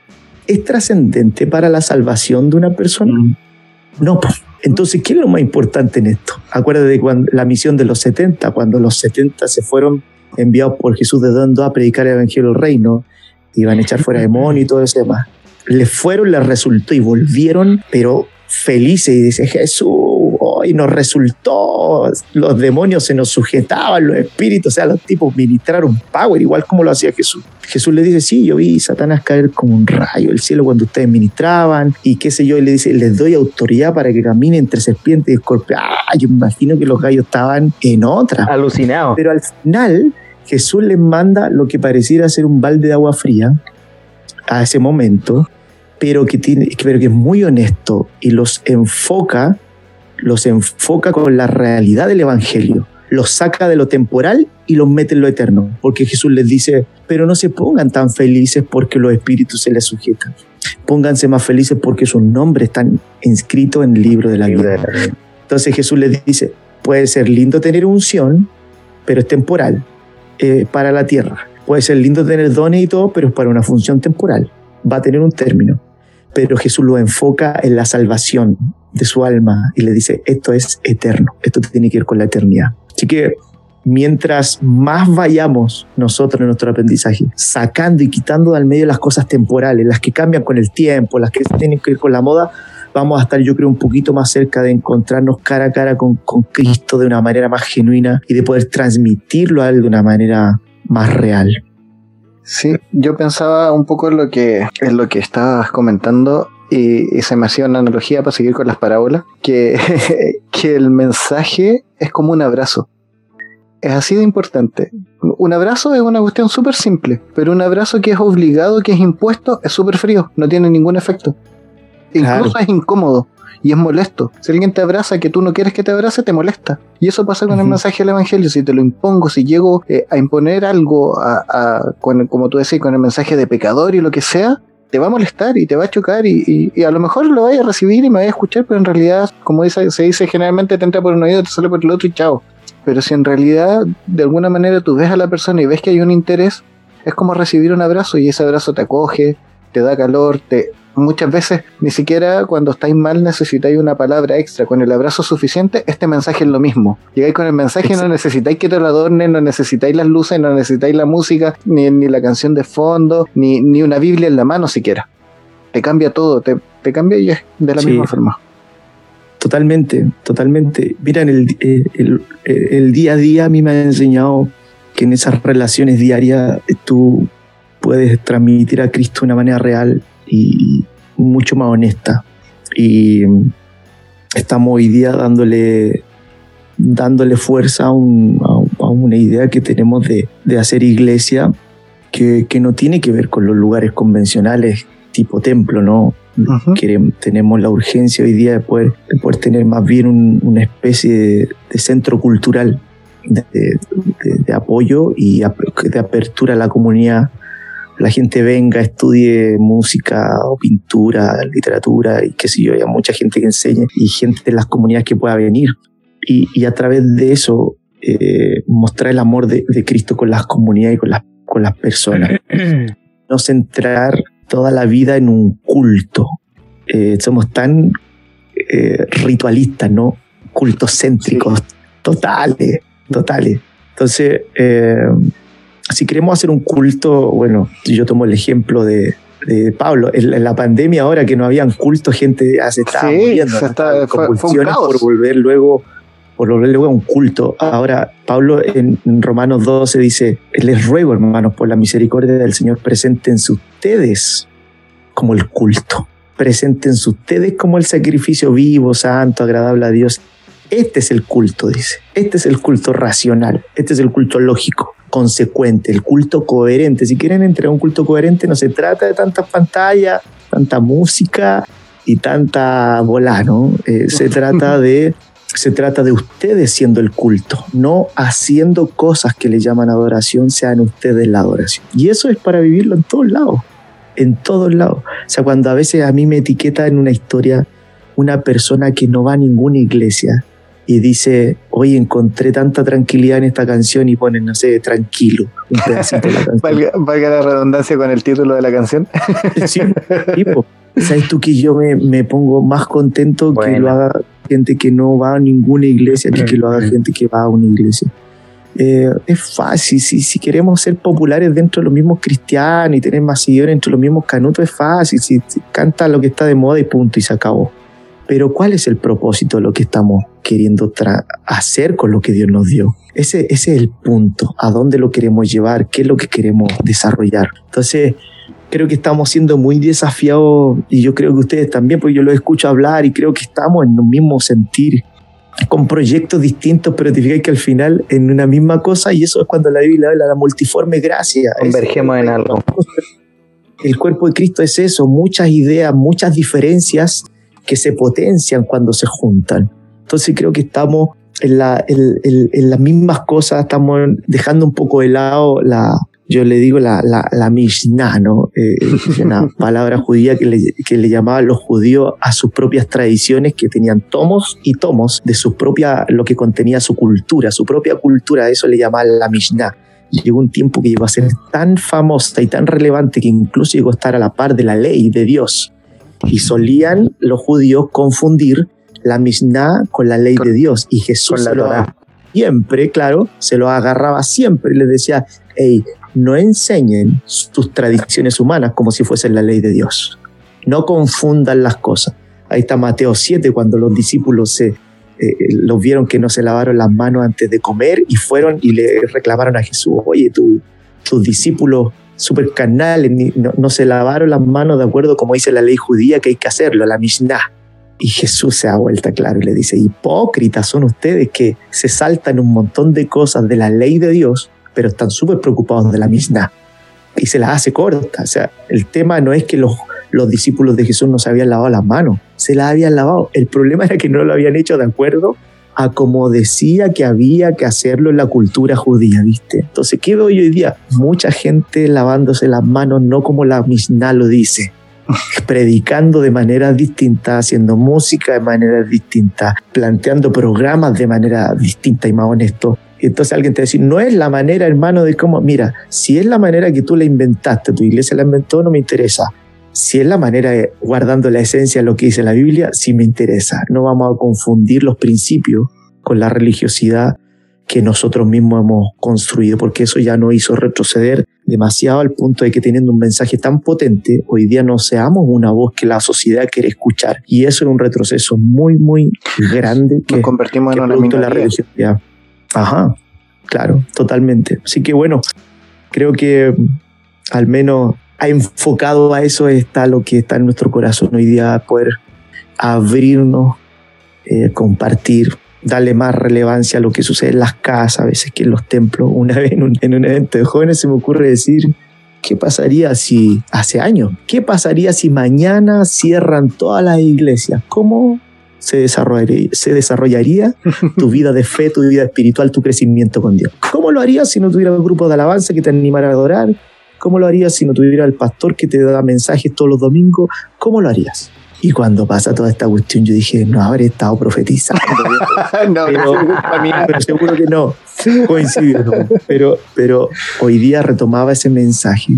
es trascendente para la salvación de una persona. Mm. No, pues. Entonces, ¿qué es lo más importante en esto? Acuérdate de cuando, la misión de los 70, cuando los 70 se fueron enviados por Jesús de dando a predicar el Evangelio del Reino, iban a echar fuera demonios y todo eso demás. Les fueron, les resultó y volvieron, pero felices y dice Jesús, hoy nos resultó, los demonios se nos sujetaban, los espíritus, o sea, los tipos ministraron power, igual como lo hacía Jesús. Jesús le dice, sí, yo vi Satanás caer como un rayo del cielo cuando ustedes ministraban y qué sé yo, y le dice, les doy autoridad para que caminen entre serpientes y escorpiones. Ah, yo imagino que los gallos estaban en otra. Alucinados. Pero al final Jesús les manda lo que pareciera ser un balde de agua fría a ese momento, pero que, tiene, pero que es muy honesto y los enfoca los enfoca con la realidad del Evangelio, los saca de lo temporal y los mete en lo eterno, porque Jesús les dice, pero no se pongan tan felices porque los espíritus se les sujetan, pónganse más felices porque sus nombres están inscritos en el libro de la vida. Entonces Jesús les dice, puede ser lindo tener unción, pero es temporal eh, para la tierra. Puede ser lindo tener dones y todo, pero es para una función temporal. Va a tener un término. Pero Jesús lo enfoca en la salvación de su alma y le dice, esto es eterno, esto tiene que ir con la eternidad. Así que mientras más vayamos nosotros en nuestro aprendizaje, sacando y quitando del medio las cosas temporales, las que cambian con el tiempo, las que tienen que ir con la moda, vamos a estar yo creo un poquito más cerca de encontrarnos cara a cara con, con Cristo de una manera más genuina y de poder transmitirlo a él de una manera más real. Sí, yo pensaba un poco en lo que, en lo que estabas comentando y, se me hacía una analogía para seguir con las parábolas, que, que el mensaje es como un abrazo. Es así de importante. Un abrazo es una cuestión súper simple, pero un abrazo que es obligado, que es impuesto, es súper frío, no tiene ningún efecto. Incluso es incómodo y es molesto. Si alguien te abraza que tú no quieres que te abrace, te molesta. Y eso pasa con el mensaje del Evangelio. Si te lo impongo, si llego eh, a imponer algo, a, como tú decís, con el mensaje de pecador y lo que sea, te va a molestar y te va a chocar y, a lo mejor lo vayas a recibir y me vayas a escuchar, pero en realidad, como dice, se dice generalmente, te entra por un oído, te sale por el otro y chao. Pero si en realidad de alguna manera tú ves a la persona y ves que hay un interés, es como recibir un abrazo y ese abrazo te acoge, te da calor, te, muchas veces ni siquiera cuando estáis mal necesitáis una palabra extra. Con el abrazo suficiente, este mensaje es lo mismo. Llegáis con el mensaje, no necesitáis que te lo adornen, no necesitáis las luces, no necesitáis la música, ni, ni la canción de fondo, ni, ni, una Biblia en la mano siquiera. Te cambia todo, te, te cambia y es de la misma forma. Totalmente, totalmente. Mira, el, el, el día a día a mí me ha enseñado que en esas relaciones diarias tú puedes transmitir a Cristo de una manera real y mucho más honesta. Y estamos hoy día dándole, dándole fuerza a, una idea que tenemos de, hacer iglesia que, no tiene que ver con los lugares convencionales tipo templo, ¿no? tenemos la urgencia hoy día de poder, poder tener más bien una especie de, centro cultural de, de, apoyo y de apertura a la comunidad la gente venga, estudie música o pintura, literatura y qué sé yo, hay mucha gente que enseñe y gente de las comunidades que pueda venir. Y, a través de eso eh, mostrar el amor de, Cristo con las comunidades y con las, con las personas. no centrar toda la vida en un culto. Eh, somos tan eh, ritualistas, ¿no? Cultocéntricos, totales, totales. Entonces, si queremos hacer un culto, bueno, yo tomo el ejemplo de, Pablo, en, la pandemia ahora que no habían culto, gente se estaba muriendo, por volver luego por volver luego a un culto. Ahora, Pablo en Romanos 12 dice, les ruego, hermanos, por la misericordia del Señor, preséntense ustedes como el culto. Preséntense ustedes como el sacrificio vivo, santo, agradable a Dios. Este es el culto, dice. Este es el culto racional. Este es el culto lógico consecuente, el culto coherente. Si quieren entregar un culto coherente, no se trata de tantas pantallas, tanta música y tanta bola, ¿no? Eh, se trata de se trata de ustedes siendo el culto, no haciendo cosas que le llaman adoración, sean ustedes la adoración. Y eso es para vivirlo en todos lados, en todos lados. O sea, cuando a veces a mí me etiqueta en una historia una persona que no va a ninguna iglesia, y dice, oye, encontré tanta tranquilidad en esta canción y pone, no sé, tranquilo, un pedacito de la canción. valga, la redundancia con el título de la canción. sí, tipo, ¿sabes tú que yo me, me pongo más contento que lo haga gente que no va a ninguna iglesia que que lo haga gente que va a una iglesia? Eh, es fácil, si, si queremos ser populares dentro de los mismos cristianos y tener más seguidores entre los mismos canutos, es fácil, si canta lo que está de moda y punto, y se acabó. Pero ¿cuál es el propósito de lo que estamos queriendo hacer con lo que Dios nos dio? Ese, ese es el punto, a dónde lo queremos llevar, qué es lo que queremos desarrollar. Entonces, creo que estamos siendo muy desafiados y yo creo que ustedes también, porque yo lo escucho hablar y creo que estamos en un mismo sentir, con proyectos distintos, pero te fijas que al final en una misma cosa y eso es cuando la Biblia habla de la multiforme gracia. Convergemos en algo. El cuerpo de Cristo es eso, muchas ideas, muchas diferencias que se potencian cuando se juntan. Entonces creo que estamos en, la, en, las mismas cosas, estamos dejando un poco de lado la, yo le digo la, la, la Mishnah, ¿no? Eh, una palabra judía que le, que le llamaban los judíos a sus propias tradiciones que tenían tomos y tomos de su propia, lo que contenía su cultura, su propia cultura, eso le llamaban la Mishnah. Llegó un tiempo que llegó a ser tan famosa y tan relevante que incluso llegó a estar a la par de la ley de Dios. Y solían los judíos confundir la Mishnah con la ley de Dios. Y Jesús se lo siempre, claro, se lo agarraba siempre y les decía, hey, no enseñen tus tradiciones humanas como si fuesen la ley de Dios. No confundan las cosas. Ahí está Mateo 7, cuando los discípulos se, eh, los vieron que no se lavaron las manos antes de comer y fueron y le reclamaron a Jesús, oye, tus discípulos super carnales no, no, se lavaron las manos de acuerdo como dice la ley judía que hay que hacerlo, la Mishnah. Y Jesús se da vuelta claro y le dice, hipócritas son ustedes que se saltan un montón de cosas de la ley de Dios pero están súper preocupados de la misma y se las hace corta. O sea, el tema no es que los, los discípulos de Jesús no se habían lavado las manos, se las habían lavado. El problema era que no lo habían hecho de acuerdo a como decía que había que hacerlo en la cultura judía, ¿viste? Entonces, ¿qué veo hoy día? Mucha gente lavándose las manos no como la Mishnah lo dice, predicando de manera distinta, haciendo música de manera distinta, planteando programas de manera distinta y más honesto, entonces alguien te va a decir, no es la manera, hermano, de cómo, mira, si es la manera que tú la inventaste, tu iglesia la inventó, no me interesa. Si es la manera de, guardando la esencia de lo que dice la Biblia, sí me interesa. No vamos a confundir los principios con la religiosidad que nosotros mismos hemos construido, porque eso ya nos hizo retroceder demasiado al punto de que teniendo un mensaje tan potente, hoy día no seamos una voz que la sociedad quiere escuchar. Y eso es un retroceso muy, muy grande que, Nos convertimos en una la religiosidad. Ajá, claro, totalmente. Así que bueno, creo que al menos enfocado a eso está lo que está en nuestro corazón hoy día, poder abrirnos, eh, compartir, darle más relevancia a lo que sucede en las casas, a veces que en los templos. Una vez en un, en un evento de jóvenes se me ocurre decir, ¿qué pasaría si, hace años, qué pasaría si mañana cierran todas las iglesias? ¿Cómo se desarrollaría, se desarrollaría tu vida de fe, tu vida espiritual, tu crecimiento con Dios. ¿Cómo lo harías si no tuviera un grupo de alabanza que te animara a adorar? ¿Cómo lo harías si no tuviera el pastor que te da mensajes todos los domingos? ¿Cómo lo harías? Y cuando pasa toda esta cuestión, yo dije, no habré estado profetizando. no, pero, pero, seguro que no. Coincidió. Pero, pero hoy día retomaba ese mensaje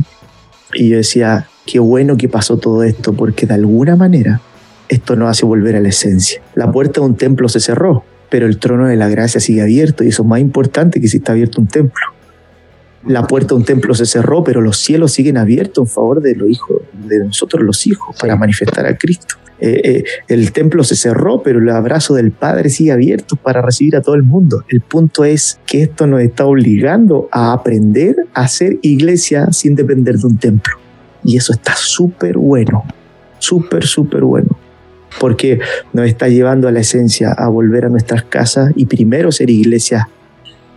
y yo decía, qué bueno que pasó todo esto, porque de alguna manera esto no hace volver a la esencia. La puerta de un templo se cerró, pero el trono de la gracia sigue abierto y eso es más importante que si está abierto un templo. La puerta de un templo se cerró, pero los cielos siguen abiertos en favor de los hijos, de nosotros los hijos, para manifestar a Cristo. Eh, eh, el templo se cerró, pero el abrazo del Padre sigue abierto para recibir a todo el mundo. El punto es que esto nos está obligando a aprender a ser iglesia sin depender de un templo. Y eso está súper bueno, súper, súper bueno porque nos está llevando a la esencia, a volver a nuestras casas y primero ser iglesia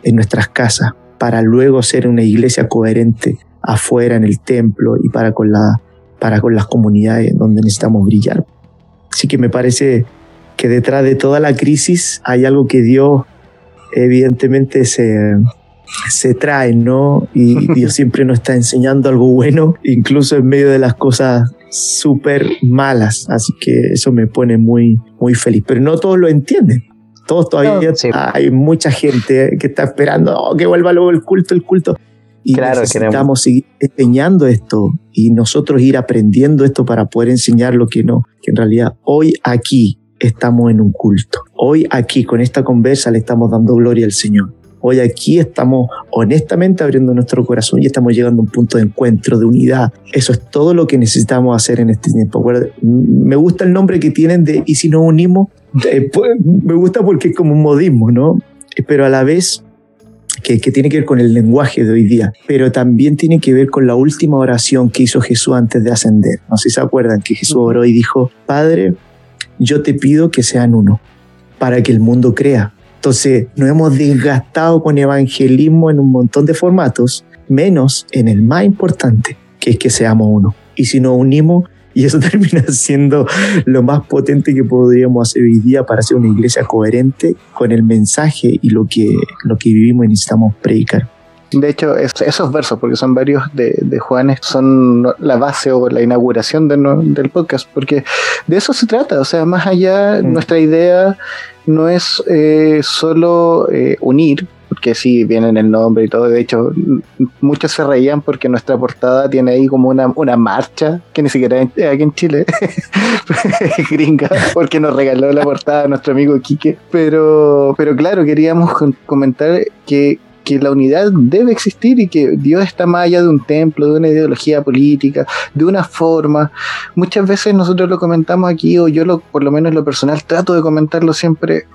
en nuestras casas, para luego ser una iglesia coherente afuera en el templo y para con, la, para con las comunidades donde necesitamos brillar. Así que me parece que detrás de toda la crisis hay algo que Dios evidentemente se, se trae, ¿no? Y Dios siempre nos está enseñando algo bueno, incluso en medio de las cosas súper malas. Así que eso me pone muy, muy feliz. Pero no todos lo entienden. Todos todavía hay mucha gente que está esperando oh, que vuelva luego el culto, el culto. Y claro, necesitamos seguir enseñando esto y nosotros ir aprendiendo esto para poder enseñar lo que no, que en realidad hoy aquí estamos en un culto. Hoy aquí con esta conversa le estamos dando gloria al Señor. Hoy aquí estamos honestamente abriendo nuestro corazón y estamos llegando a un punto de encuentro, de unidad. Eso es todo lo que necesitamos hacer en este tiempo. Me gusta el nombre que tienen de ¿y si nos unimos? Eh, pues, me gusta porque es como un modismo, ¿no? Eh, pero a la vez que, que, tiene que ver con el lenguaje de hoy día, pero también tiene que ver con la última oración que hizo Jesús antes de ascender. No sé si se acuerdan que Jesús oró y dijo, Padre, yo te pido que sean uno, para que el mundo crea entonces, nos hemos desgastado con evangelismo en un montón de formatos, menos en el más importante, que es que seamos uno. Y si nos unimos, Y eso termina siendo lo más potente que podríamos hacer hoy día para hacer una iglesia coherente con el mensaje y lo que, lo que vivimos y necesitamos predicar. De hecho, esos versos, porque son varios de, de Juanes, son la base o la inauguración del podcast, porque de eso se trata. O sea, más allá, mm. nuestra idea no es eh, solo eh, unir, porque sí, viene el nombre y todo. De hecho, muchos se reían porque nuestra portada tiene ahí como una, una marcha, que ni siquiera es aquí en Chile, gringa, porque nos regaló la portada nuestro amigo Quique. Pero, pero claro, queríamos comentar que que la unidad debe existir y que Dios está más allá de un templo, de una ideología política, de una forma. Muchas veces nosotros lo comentamos aquí, o yo lo, por lo menos en lo personal trato de comentarlo siempre.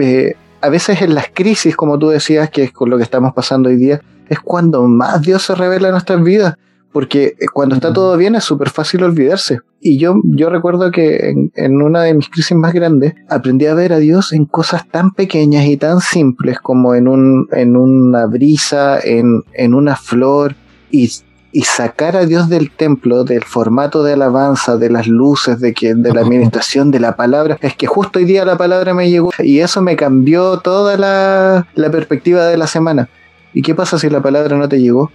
Eh, a veces en las crisis, como tú decías, que es con lo que estamos pasando hoy día, es cuando más Dios se revela en nuestras vidas porque cuando está todo bien es súper fácil olvidarse. Y yo, yo recuerdo que en, una de mis crisis más grandes aprendí a ver a Dios en cosas tan pequeñas y tan simples como en, un, en una brisa, en, en una flor, y, y sacar a Dios del templo, del formato de alabanza, de las luces, de, que, de la administración, de la palabra. Es que justo hoy día la palabra me llegó y eso me cambió toda la, la perspectiva de la semana. ¿Y qué pasa si la palabra no te llegó?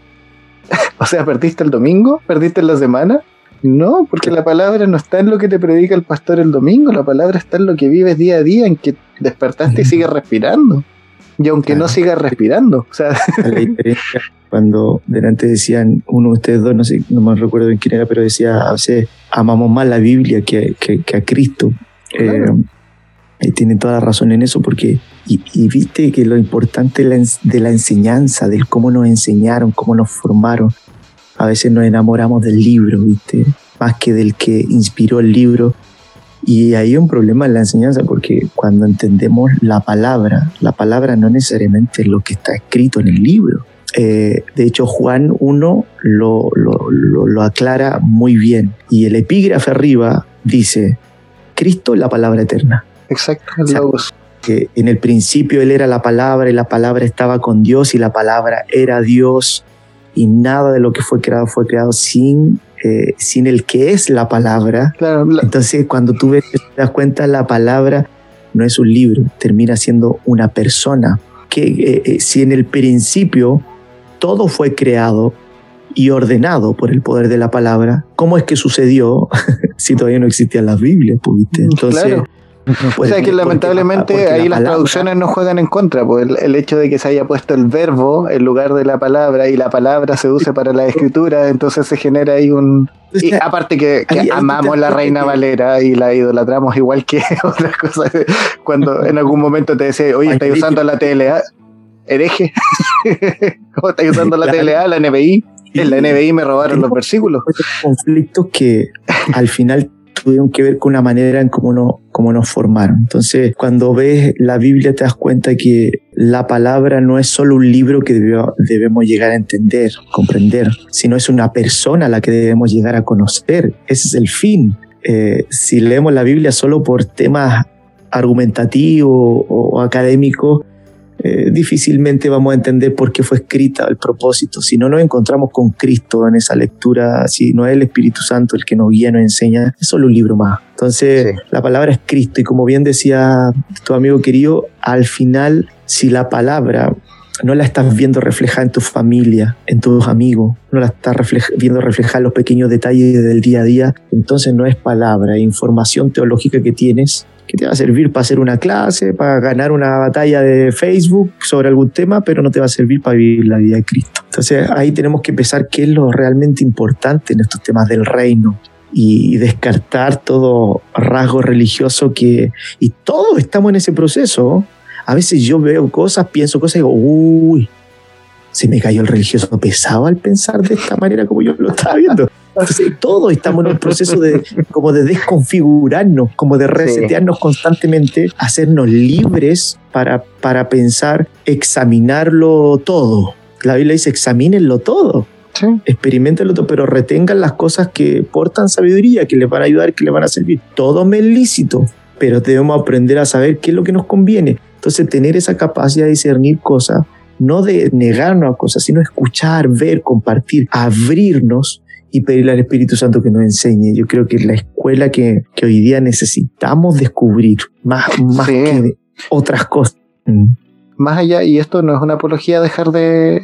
o sea, ¿perdiste el domingo? ¿Perdiste la semana? No, porque la palabra no está en lo que te predica el pastor el domingo, la palabra está en lo que vives día a día, en que despertaste y sigues respirando. Y aunque no sigas respirando, o sea... La diferencia cuando delante decían, uno de ustedes dos, no sé, no me recuerdo bien quién era, pero decía, a veces amamos más la Biblia que, a Cristo. Eh, y tienen toda la razón en eso, porque, y, viste que lo importante de la, enseñanza, del cómo nos enseñaron, cómo nos formaron, a veces nos enamoramos del libro, viste, más que del que inspiró el libro. Y hay un problema en la enseñanza, porque cuando entendemos la palabra, la palabra no necesariamente es lo que está escrito en el libro. Eh, de hecho, Juan 1 lo, lo, lo aclara muy bien. Y el epígrafe arriba dice, Cristo la palabra eterna. Exacto, Que en el principio Él era la palabra y la palabra estaba con Dios y la palabra era Dios y nada de lo que fue creado fue creado sin, eh, sin el que es la palabra. Entonces cuando tú ves, te das cuenta, la palabra no es un libro, termina siendo una persona. Que eh, eh, si en el principio todo fue creado y ordenado por el poder de la palabra, ¿cómo es que sucedió si todavía no existían las Biblias? Entonces, o sea que lamentablemente ahí las traducciones no juegan en contra, pues el, hecho de que se haya puesto el verbo en lugar de la palabra y la palabra se use para la escritura, entonces se genera ahí un... Y aparte que, amamos la Reina Valera y la idolatramos igual que otras cosas. Cuando en algún momento te decía, oye, estás usando la TLA, hereje, ¿cómo estás usando la TLA, la NBI? En la NBI me robaron los versículos. Conflictos que al final tuvieron que ver con una manera en cómo, no, cómo nos formaron. Entonces, cuando ves la Biblia te das cuenta que la palabra no es solo un libro que debemos llegar a entender, comprender, sino es una persona a la que debemos llegar a conocer. Ese es el fin. Eh, si leemos la Biblia solo por temas argumentativos o académicos, eh, difícilmente vamos a entender por qué fue escrita el propósito. Si no nos encontramos con Cristo en esa lectura, si no es el Espíritu Santo el que nos guía, nos enseña, es solo un libro más. Entonces, la palabra es Cristo y como bien decía tu amigo querido, al final, si la palabra no la estás viendo reflejada en tu familia, en tus amigos, no la estás viendo reflejada en los pequeños detalles del día a día, entonces no es palabra, es información teológica que tienes que te va a servir para hacer una clase, para ganar una batalla de Facebook sobre algún tema, pero no te va a servir para vivir la vida de Cristo. Entonces ahí tenemos que pensar qué es lo realmente importante en estos temas del reino y descartar todo rasgo religioso que... Y todos estamos en ese proceso. A veces yo veo cosas, pienso cosas y digo, uy, se me cayó el religioso pesado al pensar de esta manera como yo lo estaba viendo. Entonces, todos estamos en un proceso de, como de desconfigurarnos, como de resetearnos constantemente, hacernos libres para, para pensar, examinarlo todo. La Biblia dice, examínenlo todo. Sí. Experimentenlo todo, pero retengan las cosas que portan sabiduría, que les van a ayudar, que les van a servir. Todo me es lícito, pero debemos aprender a saber qué es lo que nos conviene. Entonces, tener esa capacidad de discernir cosas, no de negarnos a cosas, sino escuchar, ver, compartir, abrirnos y pedirle al Espíritu Santo que nos enseñe. Yo creo que es la escuela que, que hoy día necesitamos descubrir, más, más que otras cosas. Mm más allá, y esto no es una apología dejar de,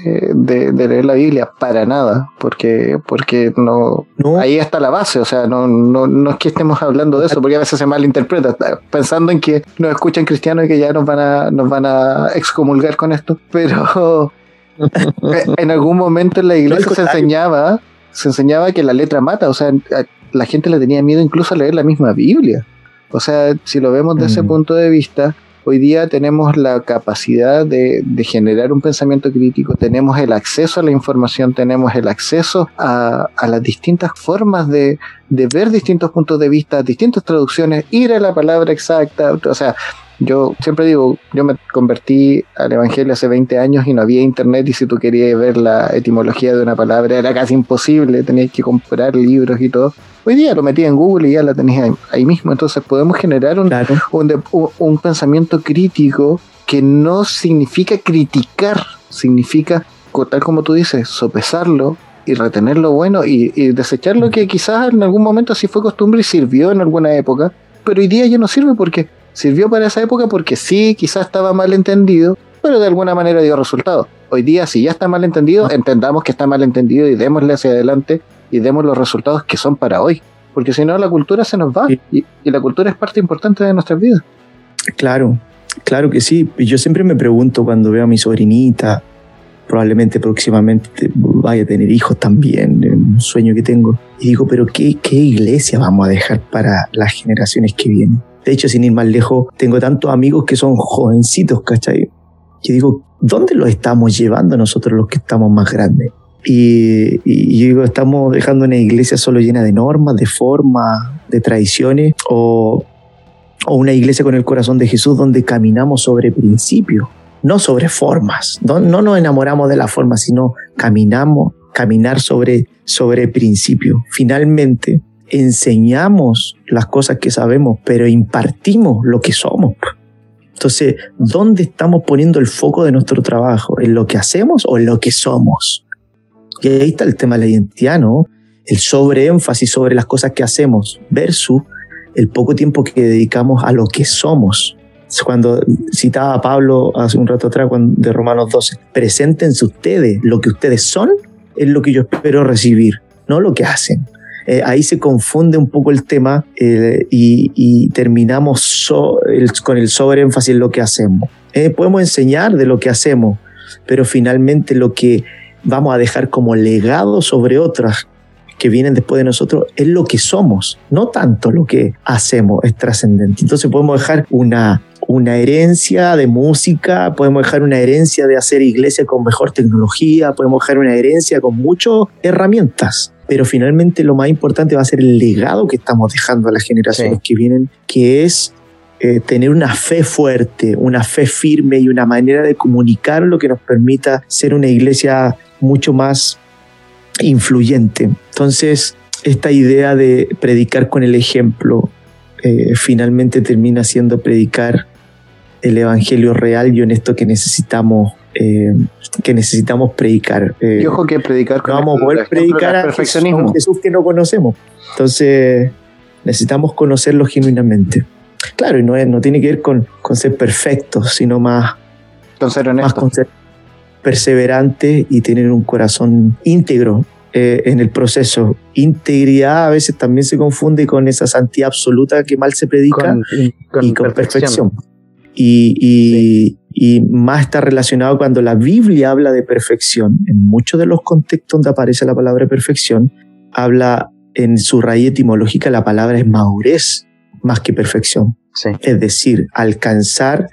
leer la Biblia, para nada, porque, porque no, ahí está la base, o sea, no, no, no es que estemos hablando de eso, porque a veces se malinterpreta, pensando en que nos escuchan cristianos y que ya nos van a, nos van a excomulgar con esto, pero en algún momento en la iglesia se enseñaba, se enseñaba que la letra mata, o sea, la gente le tenía miedo incluso a leer la misma Biblia. O sea, si lo vemos desde ese mm. punto de vista, Hoy día tenemos la capacidad de, generar un pensamiento crítico, tenemos el acceso a la información, tenemos el acceso a, las distintas formas de, ver distintos puntos de vista, distintas traducciones, ir a la palabra exacta. O sea, yo siempre digo, yo me convertí al Evangelio hace 20 años y no había internet y si tú querías ver la etimología de una palabra era casi imposible, tenías que comprar libros y todo. Hoy día lo metí en Google y ya la tenías ahí, mismo, entonces podemos generar un, un, pensamiento crítico que no significa criticar, significa, tal como tú dices, sopesarlo, y retener lo bueno y, y, desechar lo que quizás en algún momento sí fue costumbre y sirvió en alguna época, pero hoy día ya no sirve porque Sirvió para esa época porque sí, quizás estaba mal entendido, pero de alguna manera dio resultado. Hoy día, si ya está mal entendido, ah. entendamos que está mal entendido y démosle hacia adelante y demos los resultados que son para hoy. Porque si no, la cultura se nos va y, la cultura es parte importante de nuestras vidas. Claro, claro que sí. Yo siempre me pregunto cuando veo a mi sobrinita, probablemente próximamente vaya a tener hijos también, un sueño que tengo. Y digo, pero ¿qué, qué iglesia vamos a dejar para las generaciones que vienen? De hecho, sin ir más lejos, tengo tantos amigos que son jovencitos, ¿cachai? Yo digo, ¿dónde los estamos llevando nosotros los que estamos más grandes? Y, yo digo, estamos dejando una iglesia solo llena de normas, de formas, de tradiciones, o, o una iglesia con el corazón de Jesús donde caminamos sobre principios, no sobre formas. No, no nos enamoramos de la forma, sino caminamos, caminar sobre, sobre principios. Finalmente, enseñamos las cosas que sabemos, pero impartimos lo que somos. Entonces, ¿dónde estamos poniendo el foco de nuestro trabajo? ¿En lo que hacemos o en lo que somos? Y ahí está el tema de la identidad, ¿no? El sobreénfasis sobre las cosas que hacemos versus el poco tiempo que dedicamos a lo que somos. Cuando citaba a Pablo hace un rato atrás de Romanos 12, preséntense ustedes, lo que ustedes son es lo que yo espero recibir, no lo que hacen. Eh, ahí se confunde un poco el tema eh, y, terminamos con el sobreénfasis en lo que hacemos. Eh, podemos enseñar de lo que hacemos, pero finalmente lo que vamos a dejar como legado sobre otras que vienen después de nosotros es lo que somos, no tanto lo que hacemos es trascendente. Entonces podemos dejar una, una herencia de música, podemos dejar una herencia de hacer iglesia con mejor tecnología, podemos dejar una herencia con muchas herramientas, pero finalmente lo más importante va a ser el legado que estamos dejando a las generaciones que vienen, que es eh, tener una fe fuerte, una fe firme y una manera de comunicar lo que nos permita ser una iglesia mucho más influyente. Entonces, esta idea de predicar con el ejemplo eh, finalmente termina siendo predicar el evangelio real y honesto que necesitamos eh, que necesitamos predicar. Eh, y ojo que predicar no vamos a poder predicar a perfeccionismo. Jesús, que no conocemos. Entonces necesitamos conocerlo genuinamente. Claro, y no, es, no tiene que ver con, con ser perfectos, sino más con ser más con ser perseverante y tener un corazón íntegro eh, en el proceso. Integridad a veces también se confunde con esa santidad absoluta que mal se predica y con perfección. Y, y, más está relacionado cuando la Biblia habla de perfección. En muchos de los contextos donde aparece la palabra perfección, habla en su raíz etimológica la palabra es madurez más que perfección. Es decir, alcanzar.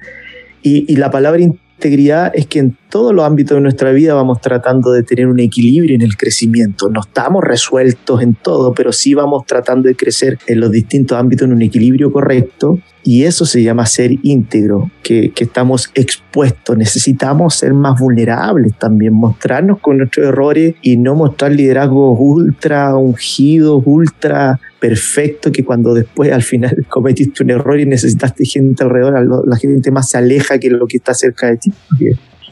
Y, y la palabra integridad es que en todos los ámbitos de nuestra vida vamos tratando de tener un equilibrio en el crecimiento. No estamos resueltos en todo, pero sí vamos tratando de crecer en los distintos ámbitos en un equilibrio correcto y eso se llama ser íntegro, que, que, estamos expuestos. Necesitamos ser más vulnerables también, mostrarnos con nuestros errores y no mostrar liderazgos ultra ungidos, ultra perfectos, que cuando después al final cometiste un error y necesitaste gente alrededor, la gente más se aleja que lo que está cerca de ti.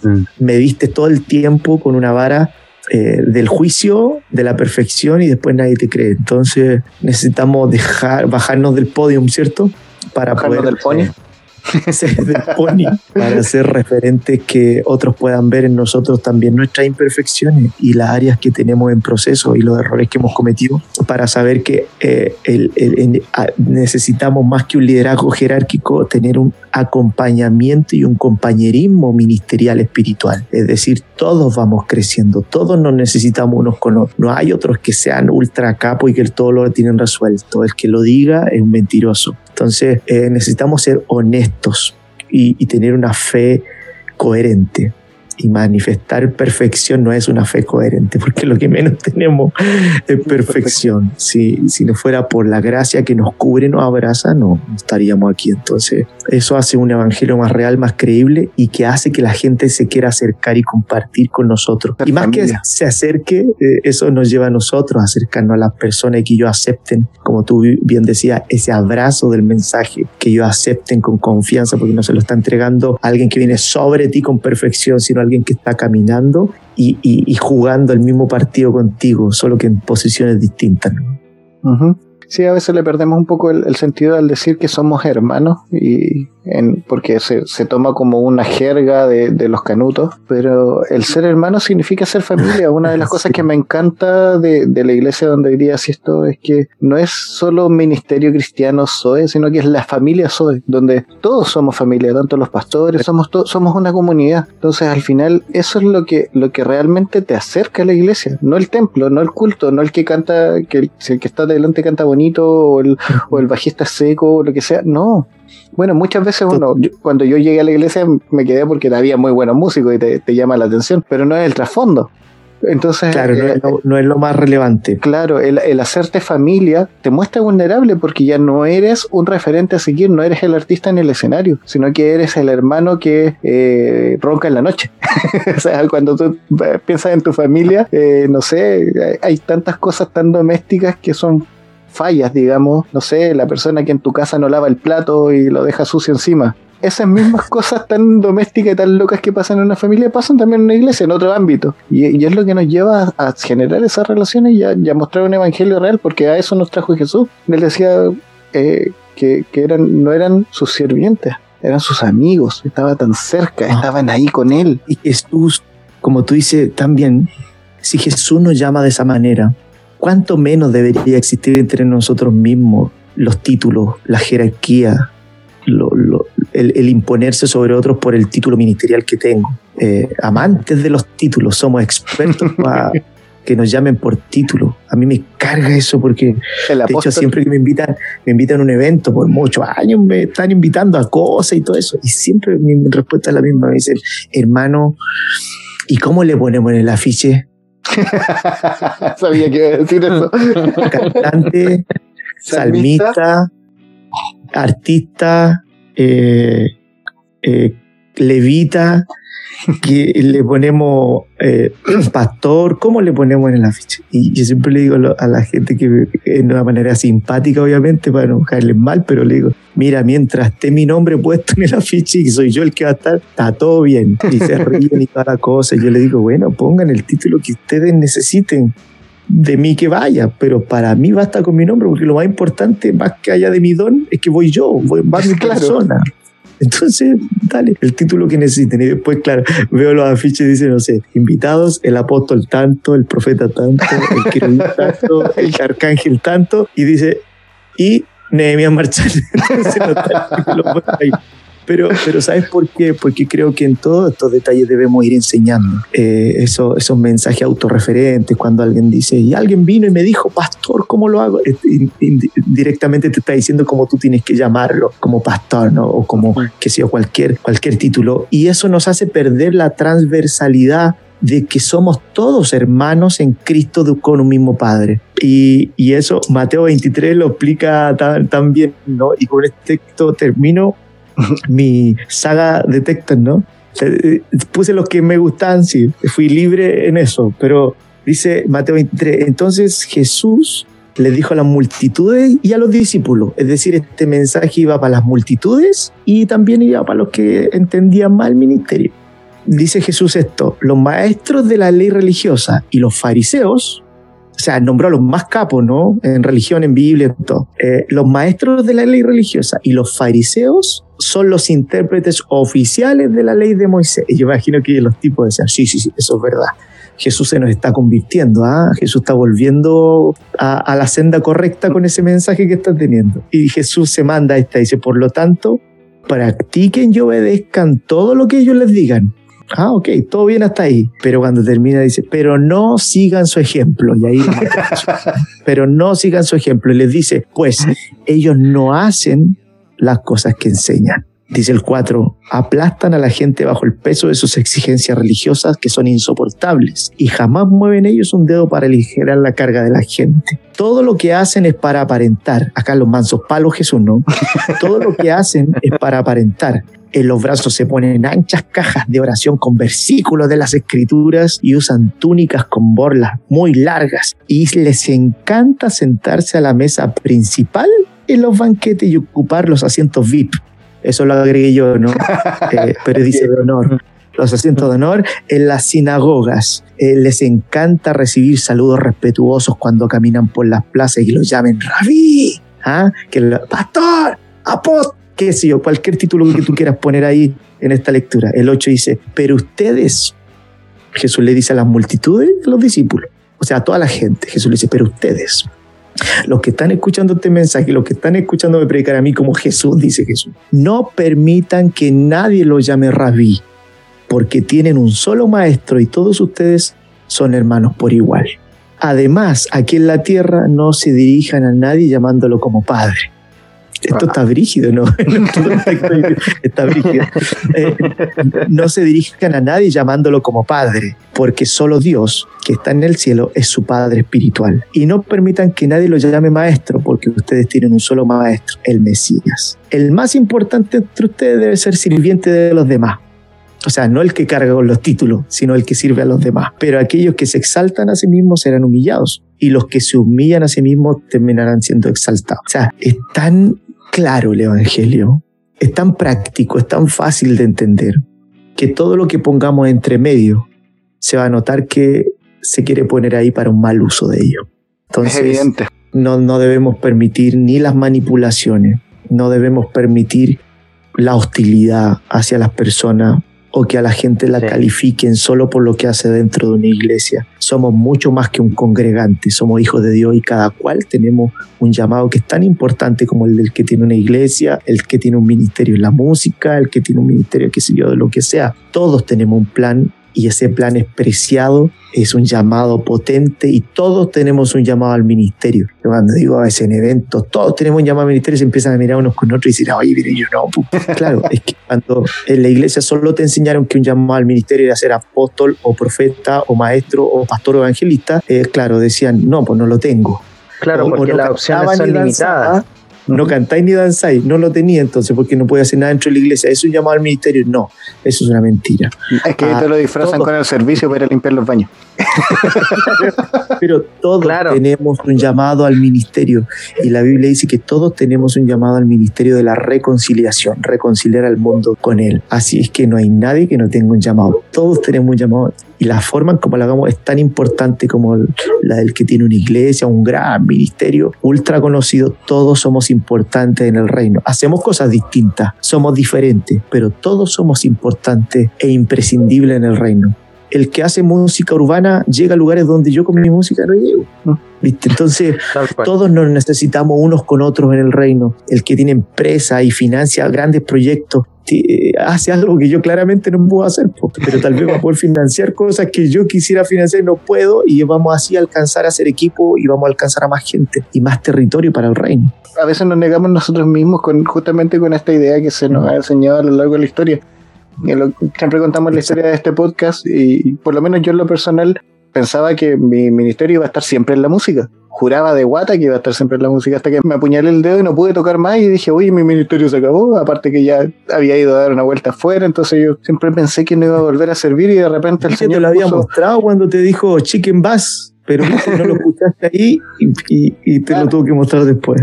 Mm. Me viste todo el tiempo con una vara eh, del juicio, de la perfección y después nadie te cree. Entonces necesitamos dejar, bajarnos del podio, ¿cierto? Para poder... Del pony. para ser referentes que otros puedan ver en nosotros también nuestras imperfecciones y las áreas que tenemos en proceso y los errores que hemos cometido para saber que eh, necesitamos más que un liderazgo jerárquico tener un acompañamiento y un compañerismo ministerial espiritual. Es decir, todos vamos creciendo, todos nos necesitamos unos con otros. No hay otros que sean ultra capo y que todo lo tienen resuelto. El que lo diga es un mentiroso. Entonces eh, necesitamos ser honestos y, y tener una fe coherente y manifestar perfección no es una fe coherente, porque lo que menos tenemos es perfección. Si, si no fuera por la gracia que nos cubre, nos abraza, no, estaríamos aquí. Entonces, eso hace un evangelio más real, más creíble y que hace que la gente se quiera acercar y compartir con nosotros. Y más que se acerque, eh, eso nos lleva a nosotros a acercarnos a las personas y que ellos acepten, como tú bien decías, ese abrazo del mensaje, que ellos acepten con confianza, porque no se lo está entregando a alguien que viene sobre ti con perfección, sino alguien que está caminando y, jugando el mismo partido contigo, solo que en posiciones distintas. Sí, a veces le perdemos un poco el, sentido al decir que somos hermanos y porque se, toma como una jerga de, los canutos, pero el ser hermano significa ser familia. Una de las cosas que me encanta de, la iglesia donde hoy día esto es que no es solo ministerio cristiano Zoe, sino que es la familia Zoe, donde todos somos familia, tanto los pastores, somos, somos una comunidad. Entonces al final eso es lo que, lo que realmente te acerca a la iglesia, no el templo, no el culto, no el que canta, que el, el que está delante canta bonito o el, o el bajista seco o lo que sea, no, bueno, muchas veces uno, cuando yo llegué a la iglesia me quedé porque había muy buenos músicos y te, llama la atención, pero no es el trasfondo. Entonces, claro, eh, no, es lo, más relevante. Claro, el, hacerte familia te muestra vulnerable porque ya no eres un referente a seguir, no eres el artista en el escenario, sino que eres el hermano que eh, ronca en la noche. o sea, cuando tú piensas en tu familia, eh, no sé, hay tantas cosas tan domésticas que son fallas, digamos, no sé, la persona que en tu casa no lava el plato y lo deja sucio encima. Esas mismas cosas tan domésticas y tan locas que pasan en una familia pasan también en una iglesia, en otro ámbito. Y, es lo que nos lleva a, generar esas relaciones y a, mostrar un evangelio real, porque a eso nos trajo Jesús. Él decía eh, que, eran, no eran sus sirvientes, eran sus amigos, estaba tan cerca, ah. estaban ahí con él. Y Jesús, como tú dices también, si Jesús nos llama de esa manera, ¿cuánto menos debería existir entre nosotros mismos los títulos, la jerarquía, el, imponerse sobre otros por el título ministerial que tengo? Eh, amantes de los títulos, somos expertos para que nos llamen por título. A mí me carga eso porque, de hecho, siempre que me invitan, me invitan a un evento, por muchos años me están invitando a cosas y todo eso. Y siempre mi respuesta es la misma. Me dicen, hermano, ¿y cómo le ponemos en el afiche? Sabía que iba a decir eso. Cantante, salmista, artista, eh, eh, levita, que le ponemos eh, pastor, ¿cómo le ponemos en el afiche? Y yo siempre le digo a la gente que de una manera simpática, obviamente, para no caerles mal, pero le digo, mira, mientras esté mi nombre puesto en el afiche y soy yo el que va a estar, está todo bien. Y se ríen y toda la cosa. Y yo le digo, bueno, pongan el título que ustedes necesiten de mí que vaya, pero para mí basta con mi nombre, porque lo más importante, más que haya de mi don, es que voy yo, voy, va mi persona. Entonces, dale el título que necesiten. Y después, claro, veo los afiches y dice, no sé, invitados, el apóstol tanto, el profeta tanto, el querubín tanto, el arcángel tanto, y dice, y Nehemías Marchal. Pero, pero ¿sabes por qué? Porque creo que en todos estos detalles debemos ir enseñando eh, eso, esos mensajes autorreferentes. Cuando alguien dice, y alguien vino y me dijo, pastor, ¿cómo lo hago? Directamente te está diciendo cómo tú tienes que llamarlo, como pastor, ¿no? O como, que sea, cualquier, cualquier título. Y eso nos hace perder la transversalidad de que somos todos hermanos en Cristo con un mismo Padre. Y, y eso Mateo 23 lo explica tan, bien, ¿no? Y con este texto termino mi saga de textos, ¿no? Eh, puse los que me gustan, sí, fui libre en eso, pero dice Mateo 23, entonces Jesús le dijo a las multitudes y a los discípulos, es decir, este mensaje iba para las multitudes y también iba para los que entendían mal el ministerio. dice Jesús esto, los maestros de la ley religiosa y los fariseos, o sea, nombró a los más capos, ¿no? En religión, en Biblia, en todo. Eh, los maestros de la ley religiosa y los fariseos son los intérpretes oficiales de la ley de Moisés. Y yo imagino que los tipos decían, sí, sí, sí, eso es verdad. Jesús se nos está convirtiendo, ¿ah? Jesús está volviendo a, a, la senda correcta con ese mensaje que está teniendo. Y Jesús se manda esta, dice, por lo tanto, practiquen y obedezcan todo lo que ellos les digan. Ah, ok, todo bien hasta ahí. Pero cuando termina dice, pero no sigan su ejemplo. Y ahí, pero no sigan su ejemplo. Y les dice, pues ellos no hacen las cosas que enseñan. Dice el 4, aplastan a la gente bajo el peso de sus exigencias religiosas que son insoportables y jamás mueven ellos un dedo para aligerar la carga de la gente. Todo lo que hacen es para aparentar. Acá los mansos palos Jesús, ¿no? Todo lo que hacen es para aparentar. En los brazos se ponen anchas cajas de oración con versículos de las escrituras y usan túnicas con borlas muy largas. Y les encanta sentarse a la mesa principal en los banquetes y ocupar los asientos VIP eso lo agregué yo, ¿no? Eh, pero dice de honor. Los asientos de honor en las sinagogas. Eh, les encanta recibir saludos respetuosos cuando caminan por las plazas y los llamen rabí, ¿ah? que pastor, apóstol, qué sé yo, cualquier título que tú quieras poner ahí en esta lectura. El 8 dice, pero ustedes, Jesús le dice a las multitudes, a los discípulos, o sea, a toda la gente, Jesús le dice, pero ustedes, los que están escuchando este mensaje, los que están escuchando me predicar a mí como Jesús, dice Jesús, no permitan que nadie los llame rabí, porque tienen un solo maestro y todos ustedes son hermanos por igual. Además, aquí en la tierra no se dirijan a nadie llamándolo como padre, esto está brígido, ¿no? está brígido. Eh, no se dirijan a nadie llamándolo como padre, porque solo Dios, que está en el cielo, es su padre espiritual. Y no permitan que nadie lo llame maestro, porque ustedes tienen un solo maestro, el Mesías. El más importante entre ustedes debe ser sirviente de los demás. O sea, no el que carga con los títulos, sino el que sirve a los demás. Pero aquellos que se exaltan a sí mismos serán humillados y los que se humillan a sí mismos terminarán siendo exaltados. O sea, es tan claro el Evangelio, es tan práctico, es tan fácil de entender, que todo lo que pongamos entre medio se va a notar que se quiere poner ahí para un mal uso de ello. Entonces, No, no debemos permitir ni las manipulaciones, no debemos permitir la hostilidad hacia las personas o que a la gente la califiquen solo por lo que hace dentro de una iglesia. Somos mucho más que un congregante, somos hijos de Dios y cada cual tenemos un llamado que es tan importante como el del que tiene una iglesia, el que tiene un ministerio en la música, el que tiene un ministerio, qué sé yo, de lo que sea. Todos tenemos un plan y ese plan es preciado, es un llamado potente y todos tenemos un llamado al ministerio. cuando digo a veces en eventos, todos tenemos un llamado al ministerio y se empiezan a mirar unos con otros y decir, oye, mire, yo no. claro, es que cuando en la iglesia solo te enseñaron que un llamado al ministerio era ser apóstol o profeta o maestro o pastor o evangelista, eh, claro, decían, no, pues no lo tengo. Claro, porque las opciones son limitadas no cantáis ni danzáis, no lo tenía entonces porque no puede hacer nada dentro de la iglesia. ¿Es un llamado al ministerio? No, eso es una mentira. Es que te ah, lo disfrazan con el servicio para limpiar los baños. Pero todos tenemos un llamado al ministerio y la Biblia dice que todos tenemos un llamado al ministerio de la reconciliación, reconciliar al mundo con Él. Así es que no hay nadie que no tenga un llamado. Todos tenemos un llamado y la forma en como la hagamos es tan importante como la del que tiene una iglesia, un gran ministerio, ultra conocido. Todos somos importantes en el reino. Hacemos cosas distintas, somos diferentes, pero todos somos importantes e imprescindibles en el reino el que hace música urbana llega a lugares donde yo con mi música no llego. ¿Viste? Entonces, todos nos necesitamos unos con otros en el reino. El que tiene empresa y financia grandes proyectos hace algo que yo claramente no puedo hacer, pero tal vez va a poder financiar cosas que yo quisiera financiar y no puedo, y vamos así a alcanzar a ser equipo y vamos a alcanzar a más gente y más territorio para el reino. A veces nos negamos nosotros mismos con, justamente con esta idea que se nos ha enseñado a lo largo de la historia siempre contamos la historia de este podcast y por lo menos yo en lo personal pensaba que mi ministerio iba a estar siempre en la música. Juraba de guata que iba a estar siempre en la música hasta que me apuñalé el dedo y no pude tocar más y dije, uy mi ministerio se acabó. Aparte que ya había ido a dar una vuelta afuera, entonces yo siempre pensé que no iba a volver a servir y de repente el Señor... te lo había mostrado cuando te dijo Chicken Bass pero no lo escuchaste ahí y, te lo tuvo que mostrar después.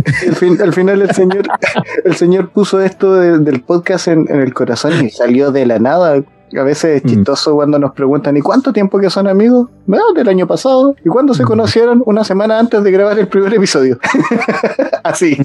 Al, final el señor, el señor puso esto del podcast en, el corazón y salió de la nada. A veces es mm. chistoso cuando nos preguntan, ¿y cuánto tiempo que son amigos? No, del año pasado. ¿Y cuándo se mm. conocieron? Una semana antes de grabar el primer episodio. Así,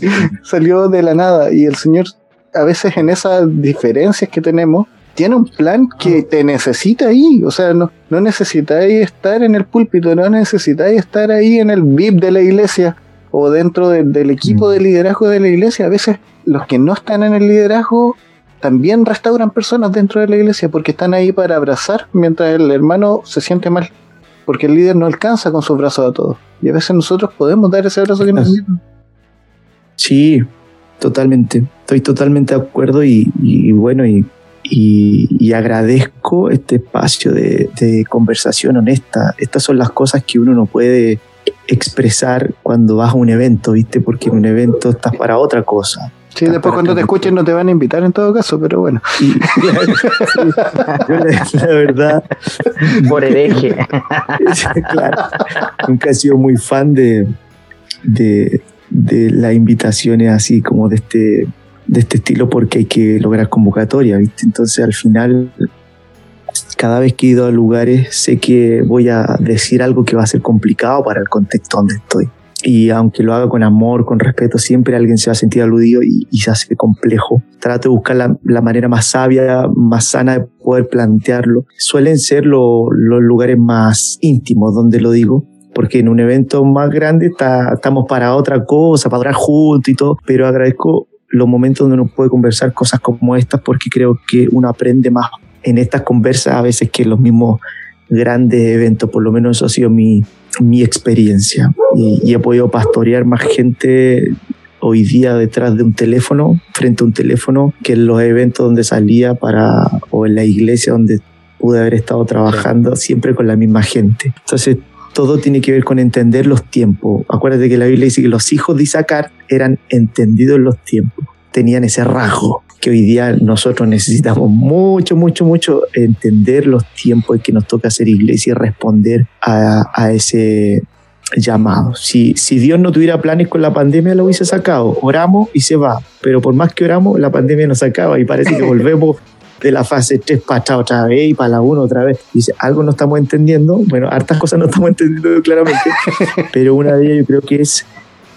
salió de la nada. Y el señor, a veces en esas diferencias que tenemos, tiene un plan que te necesita ahí. O sea, no, no necesitáis estar en el púlpito, no necesitáis estar ahí en el VIP de la iglesia o dentro del equipo mm. de liderazgo de la iglesia. A veces los que no están en el liderazgo también restauran personas dentro de la iglesia porque están ahí para abrazar mientras el hermano se siente mal. Porque el líder no alcanza con sus brazos a todos. Y a veces nosotros podemos dar ese abrazo que necesitamos. Sí, totalmente. Estoy totalmente de acuerdo y, bueno, y, y, agradezco este espacio de, de conversación honesta. Estas son las cosas que uno no puede expresar cuando vas a un evento, ¿viste? Porque en un evento estás para otra cosa. Sí, después cuando te escuchen no te van a invitar en todo caso, pero bueno. la, verdad. Por hereje. claro. Nunca he sido muy fan de, de, de las invitaciones así como de este, de este estilo porque hay que lograr convocatoria, ¿viste? Entonces al final cada vez que he ido a lugares sé que voy a decir algo que va a ser complicado para el contexto donde estoy y aunque lo haga con amor, con respeto, siempre alguien se va a sentir aludido y, se hace complejo. Trato de buscar la, manera más sabia, más sana de poder plantearlo. Suelen ser los lugares más íntimos donde lo digo, porque en un evento más grande estamos para otra cosa, para durar juntos y todo, pero agradezco los momentos donde uno puede conversar cosas como estas porque creo que uno aprende más en estas conversas a veces que los mismos grandes eventos, por lo menos eso ha sido mi, mi experiencia. Y, he podido pastorear más gente hoy día detrás de un teléfono, frente a un teléfono, que en los eventos donde salía para, o en la iglesia donde pude haber estado trabajando, siempre con la misma gente. Entonces, todo tiene que ver con entender los tiempos. Acuérdate que la Biblia dice que los hijos de Isaacar eran entendidos los tiempos, tenían ese rasgo que hoy día nosotros necesitamos mucho, mucho, mucho entender los tiempos en que nos toca hacer iglesia y responder a, ese llamado. Si, si Dios no tuviera planes con la pandemia, lo hubiese sacado. Oramos y se va. Pero por más que oramos, la pandemia nos acaba y parece que volvemos de la fase 3 para atrás otra vez y para la 1 otra vez. Dice, algo no estamos entendiendo. Bueno, hartas cosas no estamos entendiendo claramente, pero una de ellas yo creo que es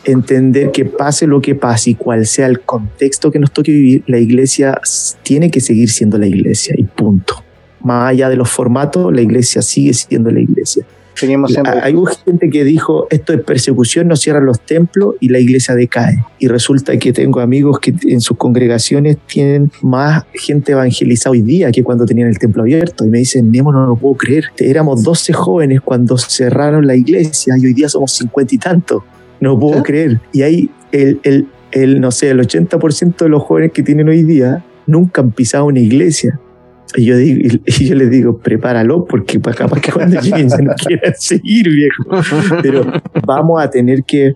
entender que pase lo que pase y cual sea el contexto que nos toque vivir, la iglesia tiene que seguir siendo la iglesia y punto. Más allá de los formatos, la iglesia sigue siendo la iglesia. Seguimos Hay gente que dijo, esto es persecución, no cierran los templos y la iglesia decae. Y resulta que tengo amigos que en sus congregaciones tienen más gente evangelizada hoy día que cuando tenían el templo abierto. Y me dicen, Nemo, no lo puedo creer. Éramos 12 jóvenes cuando cerraron la iglesia y hoy día somos 50 y tantos no puedo creer. Y ahí el, el, el, no sé, el 80% de los jóvenes que tienen hoy día nunca han pisado una iglesia. Y yo, digo, y yo les digo, prepáralo, porque capaz que cuando lleguen ya no quieran seguir, viejo. Pero vamos a tener que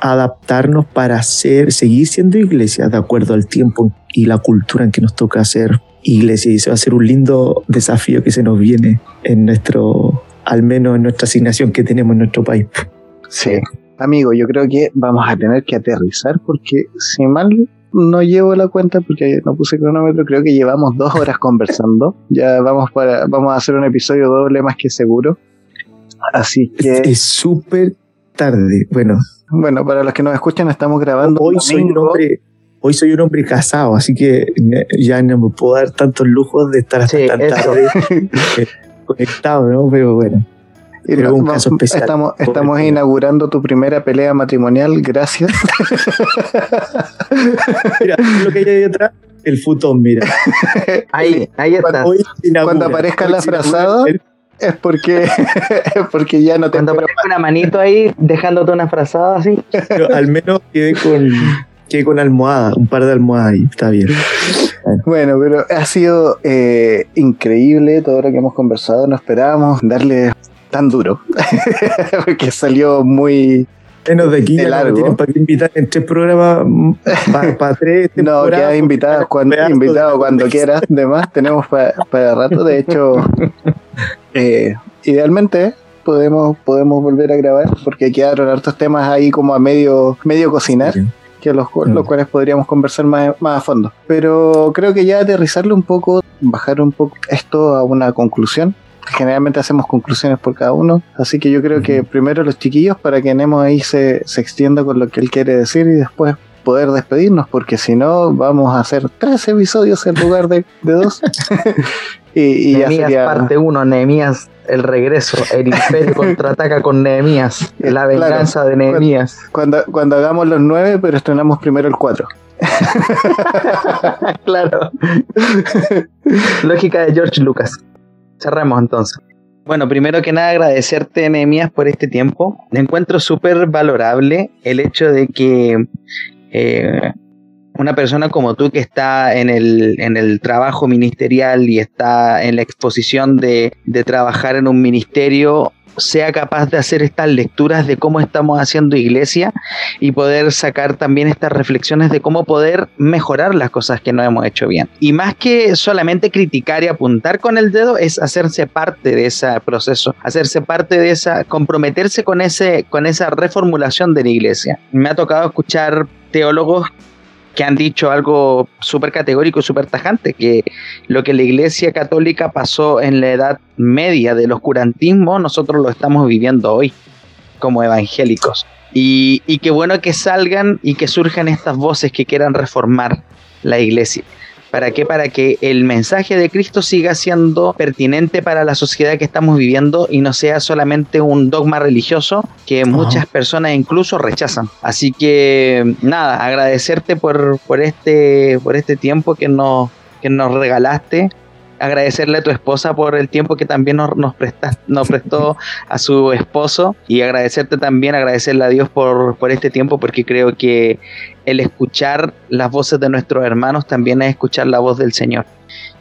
adaptarnos para ser, seguir siendo iglesia de acuerdo al tiempo y la cultura en que nos toca hacer iglesia. Y eso va a ser un lindo desafío que se nos viene en nuestro, al menos en nuestra asignación que tenemos en nuestro país. Sí. Amigo, yo creo que vamos a tener que aterrizar porque si mal no llevo la cuenta porque no puse cronómetro, creo que llevamos dos horas conversando. Ya vamos para, vamos a hacer un episodio doble más que seguro. Así que es súper tarde. Bueno, bueno, para los que nos escuchan estamos grabando. Hoy soy un hombre, hoy soy un hombre casado, así que ya no me puedo dar tantos lujos de estar hasta tan tarde conectado, ¿no? Pero bueno. Estamos, estamos inaugurando tu primera pelea matrimonial, gracias. mira, lo que hay ahí atrás, el futón, mira. Ahí, ahí está. Cuando, aparezca la frazada, es porque, es porque ya no te. Cuando aparezca una manito ahí, dejándote una frazada así. al menos quedé con, quedé con almohada, un par de almohadas ahí, está bien. Bueno, pero ha sido eh, increíble todo lo que hemos conversado. No esperábamos darle tan duro, porque salió muy... Menos de aquí, largo. para invitar en tres programas, para tres No, quedas invitado cuando, invitado cuando quieras, demás tenemos para rato, de hecho, eh, idealmente podemos, podemos volver a grabar, porque quedaron hartos temas ahí como a medio, medio cocinar. que los, los mm. cuales podríamos conversar más, más a fondo. Pero creo que ya aterrizarlo un poco, bajar un poco esto a una conclusión, generalmente hacemos conclusiones por cada uno. Así que yo creo que primero los chiquillos para que Nemo ahí se, se extienda con lo que él quiere decir y después poder despedirnos, porque si no vamos a hacer tres episodios en lugar de, dos. y, y parte uno, Nehemías el regreso, el imperio contraataca con Nehemías, la venganza de Nehemías. Cuando, cuando, hagamos los nueve, pero estrenamos primero el cuatro. claro. Lógica de George Lucas. Cerremos entonces. Bueno, primero que nada agradecerte, Nehemías, por este tiempo. Me encuentro súper valorable el hecho de que eh, una persona como tú que está en el, en el trabajo ministerial y está en la exposición de, de trabajar en un ministerio, sea capaz de hacer estas lecturas de cómo estamos haciendo iglesia y poder sacar también estas reflexiones de cómo poder mejorar las cosas que no hemos hecho bien. Y más que solamente criticar y apuntar con el dedo, es hacerse parte de ese proceso, hacerse parte de esa, comprometerse con, ese, con esa reformulación de la iglesia. Me ha tocado escuchar teólogos que han dicho algo súper categórico y súper tajante, que lo que la Iglesia Católica pasó en la Edad Media del oscurantismo, nosotros lo estamos viviendo hoy como evangélicos. Y, y qué bueno que salgan y que surjan estas voces que quieran reformar la Iglesia. ¿Para qué? Para que el mensaje de Cristo siga siendo pertinente para la sociedad que estamos viviendo y no sea solamente un dogma religioso que muchas personas incluso rechazan. Así que nada, agradecerte por, por, este, por este tiempo que nos, que nos regalaste agradecerle a tu esposa por el tiempo que también nos, nos, nos prestó a su esposo y agradecerte también, agradecerle a Dios por, por este tiempo porque creo que el escuchar las voces de nuestros hermanos también es escuchar la voz del Señor.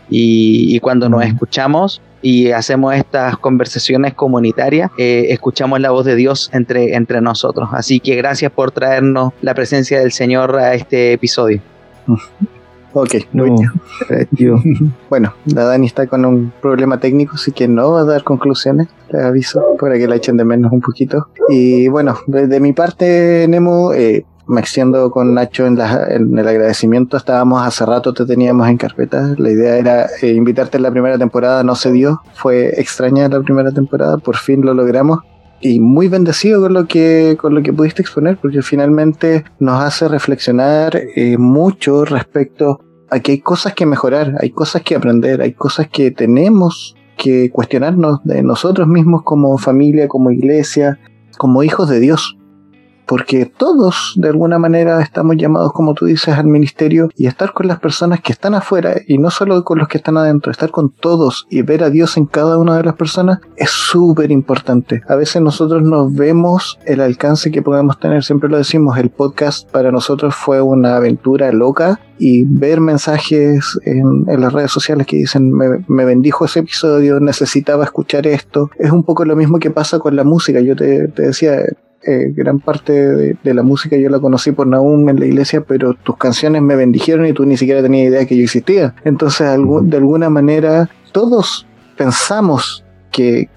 Y, cuando nos escuchamos y hacemos estas conversaciones comunitarias, eh, escuchamos la voz de Dios entre, entre nosotros. Así que gracias por traernos la presencia del Señor a este episodio. Ok, bueno, la Dani está con un problema técnico, así que no va a dar conclusiones, le aviso, para que la echen de menos un poquito. Y bueno, de, mi parte, Nemo, eh, me extiendo con Nacho en, el agradecimiento. Estábamos hace rato, te teníamos en carpeta. La idea era eh, invitarte en la primera temporada, no se dio. Fue extraña la primera temporada, por fin lo logramos y muy bendecido con lo que con lo que pudiste exponer porque finalmente nos hace reflexionar eh, mucho respecto a que hay cosas que mejorar, hay cosas que aprender, hay cosas que tenemos que cuestionarnos de nosotros mismos como familia, como iglesia, como hijos de Dios porque todos de alguna manera estamos llamados, como tú dices, al ministerio y estar con las personas que están afuera y no solo con los que están adentro, estar con todos y ver a Dios en cada una de las personas es súper importante. A veces nosotros nos vemos el alcance que podemos tener, siempre lo decimos, el podcast para nosotros fue una aventura loca y ver mensajes en, las redes sociales que dicen me, bendijo ese episodio, necesitaba escuchar esto, es un poco lo mismo que pasa con la música. Yo te, te decía, eh, gran parte de, la música yo la conocí por Naum en la iglesia, pero tus canciones me bendijeron y tú ni siquiera tenías idea que yo existía. Entonces, de alguna manera, todos pensamos que,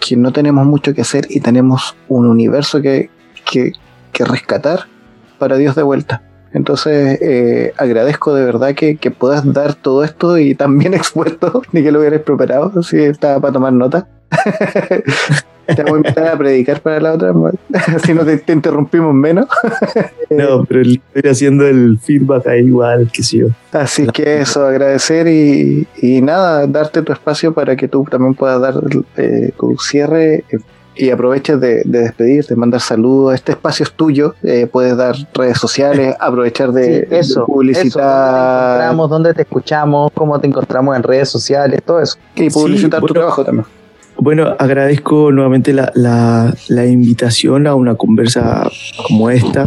que no tenemos mucho que hacer y tenemos un universo que, que, rescatar para Dios de vuelta. Entonces, eh, agradezco de verdad que, que, puedas dar todo esto y también expuesto, ni que lo hubieras preparado, si estaba para tomar nota. Te voy a invitar a predicar para la otra, así no te, interrumpimos menos. no, pero estoy haciendo el feedback ahí igual, que sí yo. Así que eso, agradecer y, y, nada, darte tu espacio para que tú también puedas dar eh, tu cierre eh, y aproveches de, de, despedirte, mandar saludos. Este espacio es tuyo, eh, puedes dar redes sociales, aprovechar de, eso, publicitar. ¿dónde te dónde te escuchamos, cómo te encontramos en redes sociales, todo eso. Y publicitar tu trabajo también. Bueno, agradezco nuevamente la, la, invitación a una conversa como esta,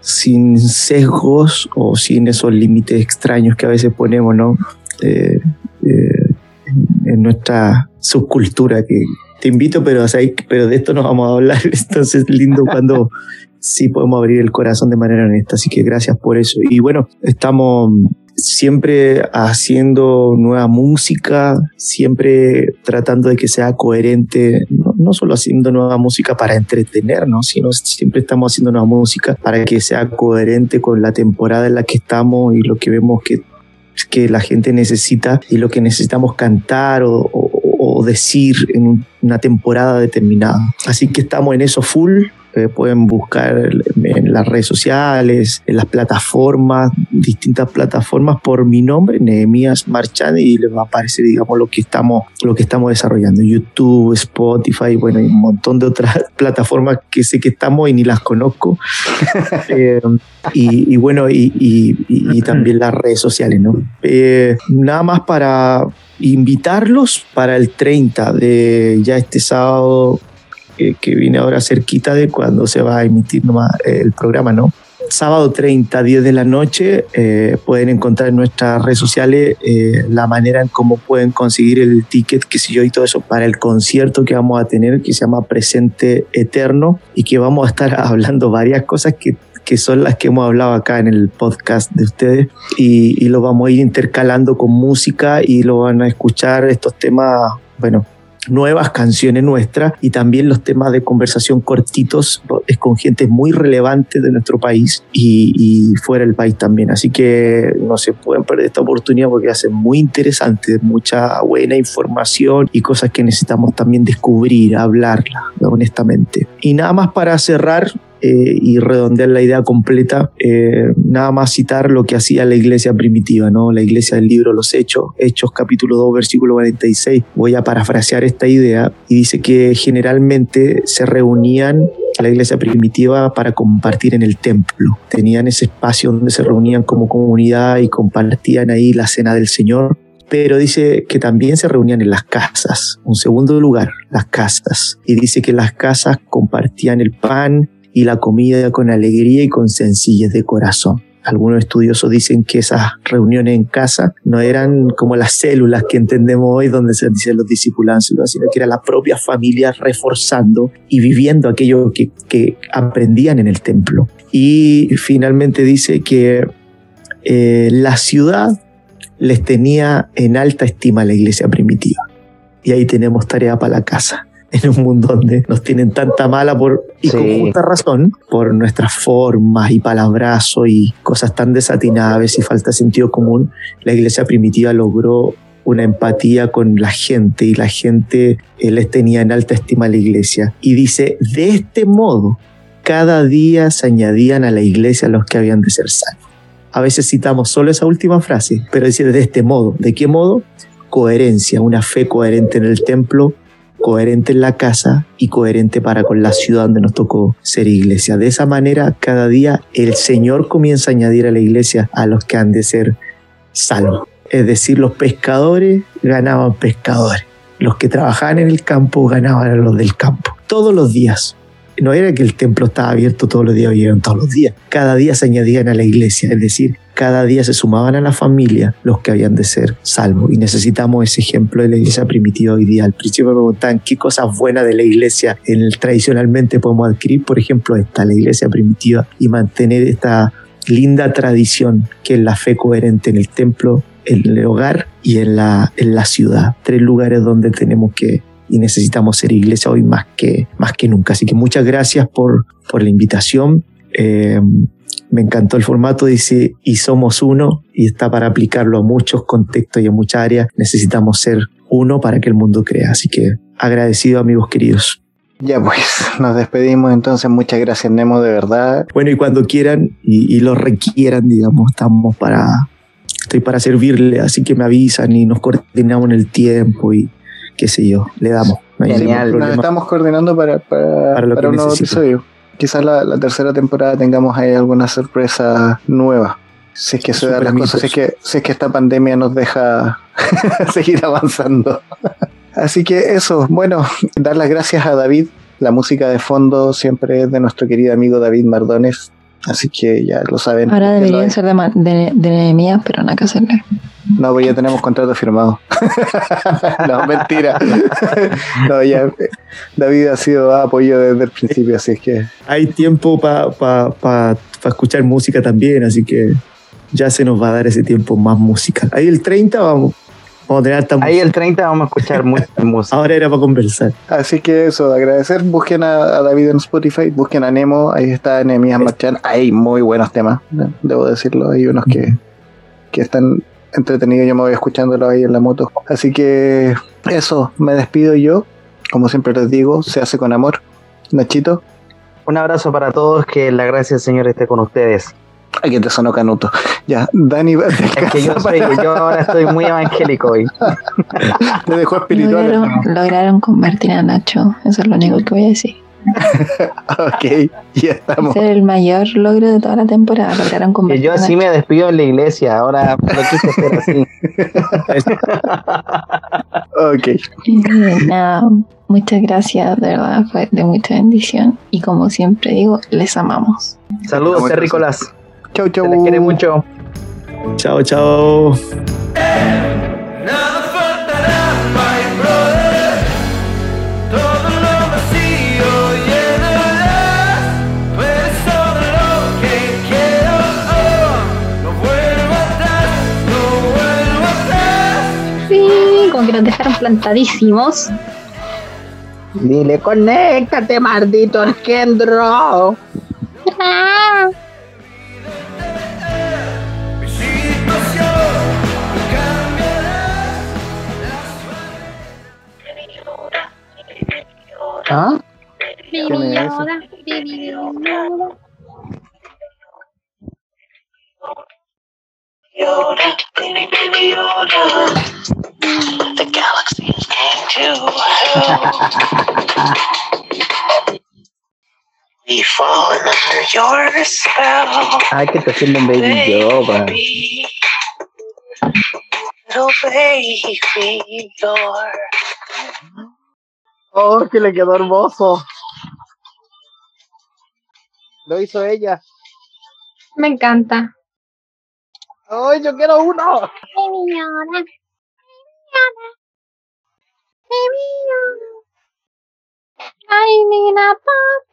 sin, sesgos o sin esos límites extraños que a veces ponemos ¿no? Eh, eh, en, nuestra subcultura. Que te invito, pero, pero de esto no vamos a hablar. Entonces, lindo cuando sí podemos abrir el corazón de manera honesta. Así que gracias por eso. Y bueno, estamos siempre haciendo nueva música, siempre tratando de que sea coherente, no, no, solo haciendo nueva música para entretenernos, sino siempre estamos haciendo nueva música para que sea coherente con la temporada en la que estamos y lo que vemos que, que la gente necesita y lo que necesitamos cantar o, o, o decir en una temporada determinada. Así que estamos en eso full pueden buscar en las redes sociales, en las plataformas, distintas plataformas por mi nombre, Nehemías Marchand, y les va a aparecer, digamos, lo que estamos, lo que estamos desarrollando. YouTube, Spotify, bueno, y un montón de otras plataformas que sé que estamos y ni las conozco. eh, y, y, bueno, y, y, también las redes sociales, ¿no? Eh, nada más para invitarlos para el 30 de ya este sábado que, viene ahora cerquita de cuando se va a emitir nomás el programa, ¿no? Sábado 30, 10 de la noche, eh, pueden encontrar en nuestras redes sociales eh, la manera en cómo pueden conseguir el ticket, que sé yo, y todo eso para el concierto que vamos a tener, que se llama Presente Eterno, y que vamos a estar hablando varias cosas que que son las que hemos hablado acá en el podcast de ustedes y, y lo vamos a ir intercalando con música y lo van a escuchar estos temas, bueno, nuevas canciones nuestras y también los temas de conversación cortitos es con gente muy relevante de nuestro país y, y, fuera del país también. Así que no se pueden perder esta oportunidad porque hace muy interesante, mucha buena información y cosas que necesitamos también descubrir, hablarla honestamente. Y nada más para cerrar, eh, y redondear la idea completa, eh, nada más citar lo que hacía la iglesia primitiva, ¿no? la iglesia del libro Los Hechos, Hechos capítulo 2, versículo 46. Voy a parafrasear esta idea y dice que generalmente se reunían la iglesia primitiva para compartir en el templo. Tenían ese espacio donde se reunían como comunidad y compartían ahí la cena del Señor pero dice que también se reunían en las casas. Un segundo lugar, las casas. Y dice que las casas compartían el pan y la comida con alegría y con sencillez de corazón. Algunos estudiosos dicen que esas reuniones en casa no eran como las células que entendemos hoy donde se dicen los discipulados, sino que era la propia familia reforzando y viviendo aquello que, aprendían en el templo. Y finalmente dice que eh, la ciudad les tenía en alta estima a la iglesia primitiva. Y ahí tenemos tarea para la casa en un mundo donde nos tienen tanta mala por, y con justa razón por nuestras formas y palabrazos y cosas tan desatinables y falta de sentido común, la iglesia primitiva logró una empatía con la gente y la gente eh, les tenía en alta estima a la iglesia. Y dice, de este modo, cada día se añadían a la iglesia los que habían de ser salvos. A veces citamos solo esa última frase, pero dice de este modo. ¿De qué modo? Coherencia, una fe coherente en el templo coherente en la casa y coherente para con la ciudad donde nos tocó ser iglesia. De esa manera, cada día el Señor comienza a añadir a la iglesia a los que han de ser salvos. Es decir, los pescadores ganaban pescadores. Los que trabajaban en el campo ganaban a los del campo. Todos los días no era que el templo estaba abierto todos los días, vivían todos los días. Cada día se añadían a la iglesia, es decir, cada día se sumaban a la familia los que habían de ser salvos. Y necesitamos ese ejemplo de la iglesia primitiva hoy día. Al principio me preguntaban qué cosas buenas de la iglesia en tradicionalmente podemos adquirir, por ejemplo, esta, la iglesia primitiva, y mantener esta linda tradición que es la fe coherente en el templo, en el hogar y en la, en la ciudad. Tres lugares donde tenemos que y necesitamos ser iglesia hoy más que, más que nunca. Así que muchas gracias por, por la invitación. Eh, me encantó el formato, dice, y somos uno, y está para aplicarlo a muchos contextos y a muchas áreas. Necesitamos ser uno para que el mundo crea. Así que agradecido, amigos queridos. Ya pues, nos despedimos entonces. Muchas gracias, Nemo, de verdad. Bueno, y cuando quieran y, y lo requieran, digamos, estamos para, estoy para servirle, así que me avisan y nos coordinamos en el tiempo y qué sé yo, le damos. Genial, nos estamos coordinando para, para, para, para un nuevo episodio. Quizás la, la, tercera temporada tengamos ahí alguna sorpresa nueva. Si es que se dan las cosas, si es que, si es que esta pandemia nos deja seguir avanzando. Así que eso, bueno, dar las gracias a David. La música de fondo siempre es de nuestro querido amigo David Mardones. Así que ya lo saben. Ahora deberían ser de, de, de Nehemías, pero nada que hacerle. No, pues ya tenemos contrato firmado. no, mentira. no, ya David ha sido apoyo desde el principio, así es que. Hay tiempo para pa, pa, pa escuchar música también, así que ya se nos va a dar ese tiempo más musical. Ahí el 30 vamos, vamos a tener alta Ahí el 30 vamos a escuchar mucha música. Ahora era para conversar. Así que eso, agradecer. Busquen a, a David en Spotify, busquen a Nemo. Ahí está Nehemías Marchán. Hay muy buenos temas, de- debo decirlo. Hay unos que, que están entretenidos. Yo me voy escuchándolo ahí en la moto. Así que eso, me despido yo. Como siempre les digo, se hace con amor. Nachito, Un abrazo para todos, que la gracia del Señor esté con ustedes. Ay que te sonó canuto. Ya, Dani, Es que yo, soy, yo ahora estoy muy evangélico hoy. te dejó espiritual. Lograron, lograron convertir a Nacho. Eso es lo único que voy a decir. Ok, ya estamos. Ese es el mayor logro de toda la temporada. Lograron convertir yo a así Nacho. me despido en la iglesia, ahora lo quise hacer así. Ok, Eh, nada, muchas gracias, de verdad, fue de mucha bendición. Y como siempre digo, les amamos. Saludos, terrícolas. Chau, Se chau. les quiere mucho. Chao, chao. Nada faltará, my brother. Todo lo vacío llenarás. Todo lo que quiero. no vuelvo atrás, no vuelvo atrás. Sí, como que nos dejaron plantadísimos. Dile, conéctate, maldito engendro. ¿Ah? ¿Quién es ese? The galaxies came to hell. We've fallen under your spell. Ay, que te haciendo baby yoga. Baby. Little baby, your Oh, que le quedó hermoso. Lo hizo ella. Me encanta. ¡Ay, yo quiero uno! Baby Yoda. Baby Yoda.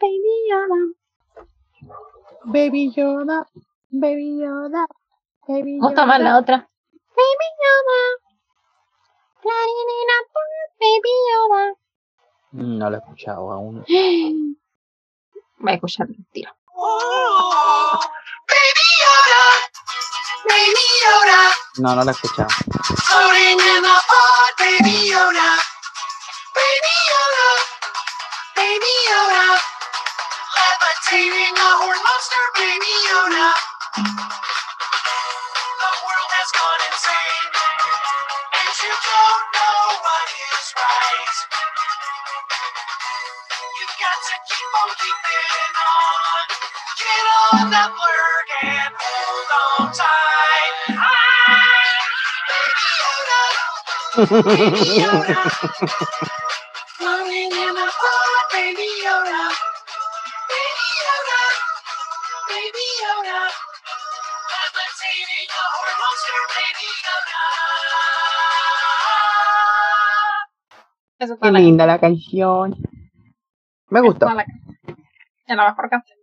Baby Yoda. Baby Yoda, Baby Yoda, Baby Vamos a tomar la otra. Baby Yoda. I need a pop, baby Yoda. Mm, No lo he escuchado aún. Voy a escuchar el tiro. Oh, Baby Yoda, Baby Yoda, No, no lo he escuchado. Qué linda la canción. Me gustó. Es la mejor canción.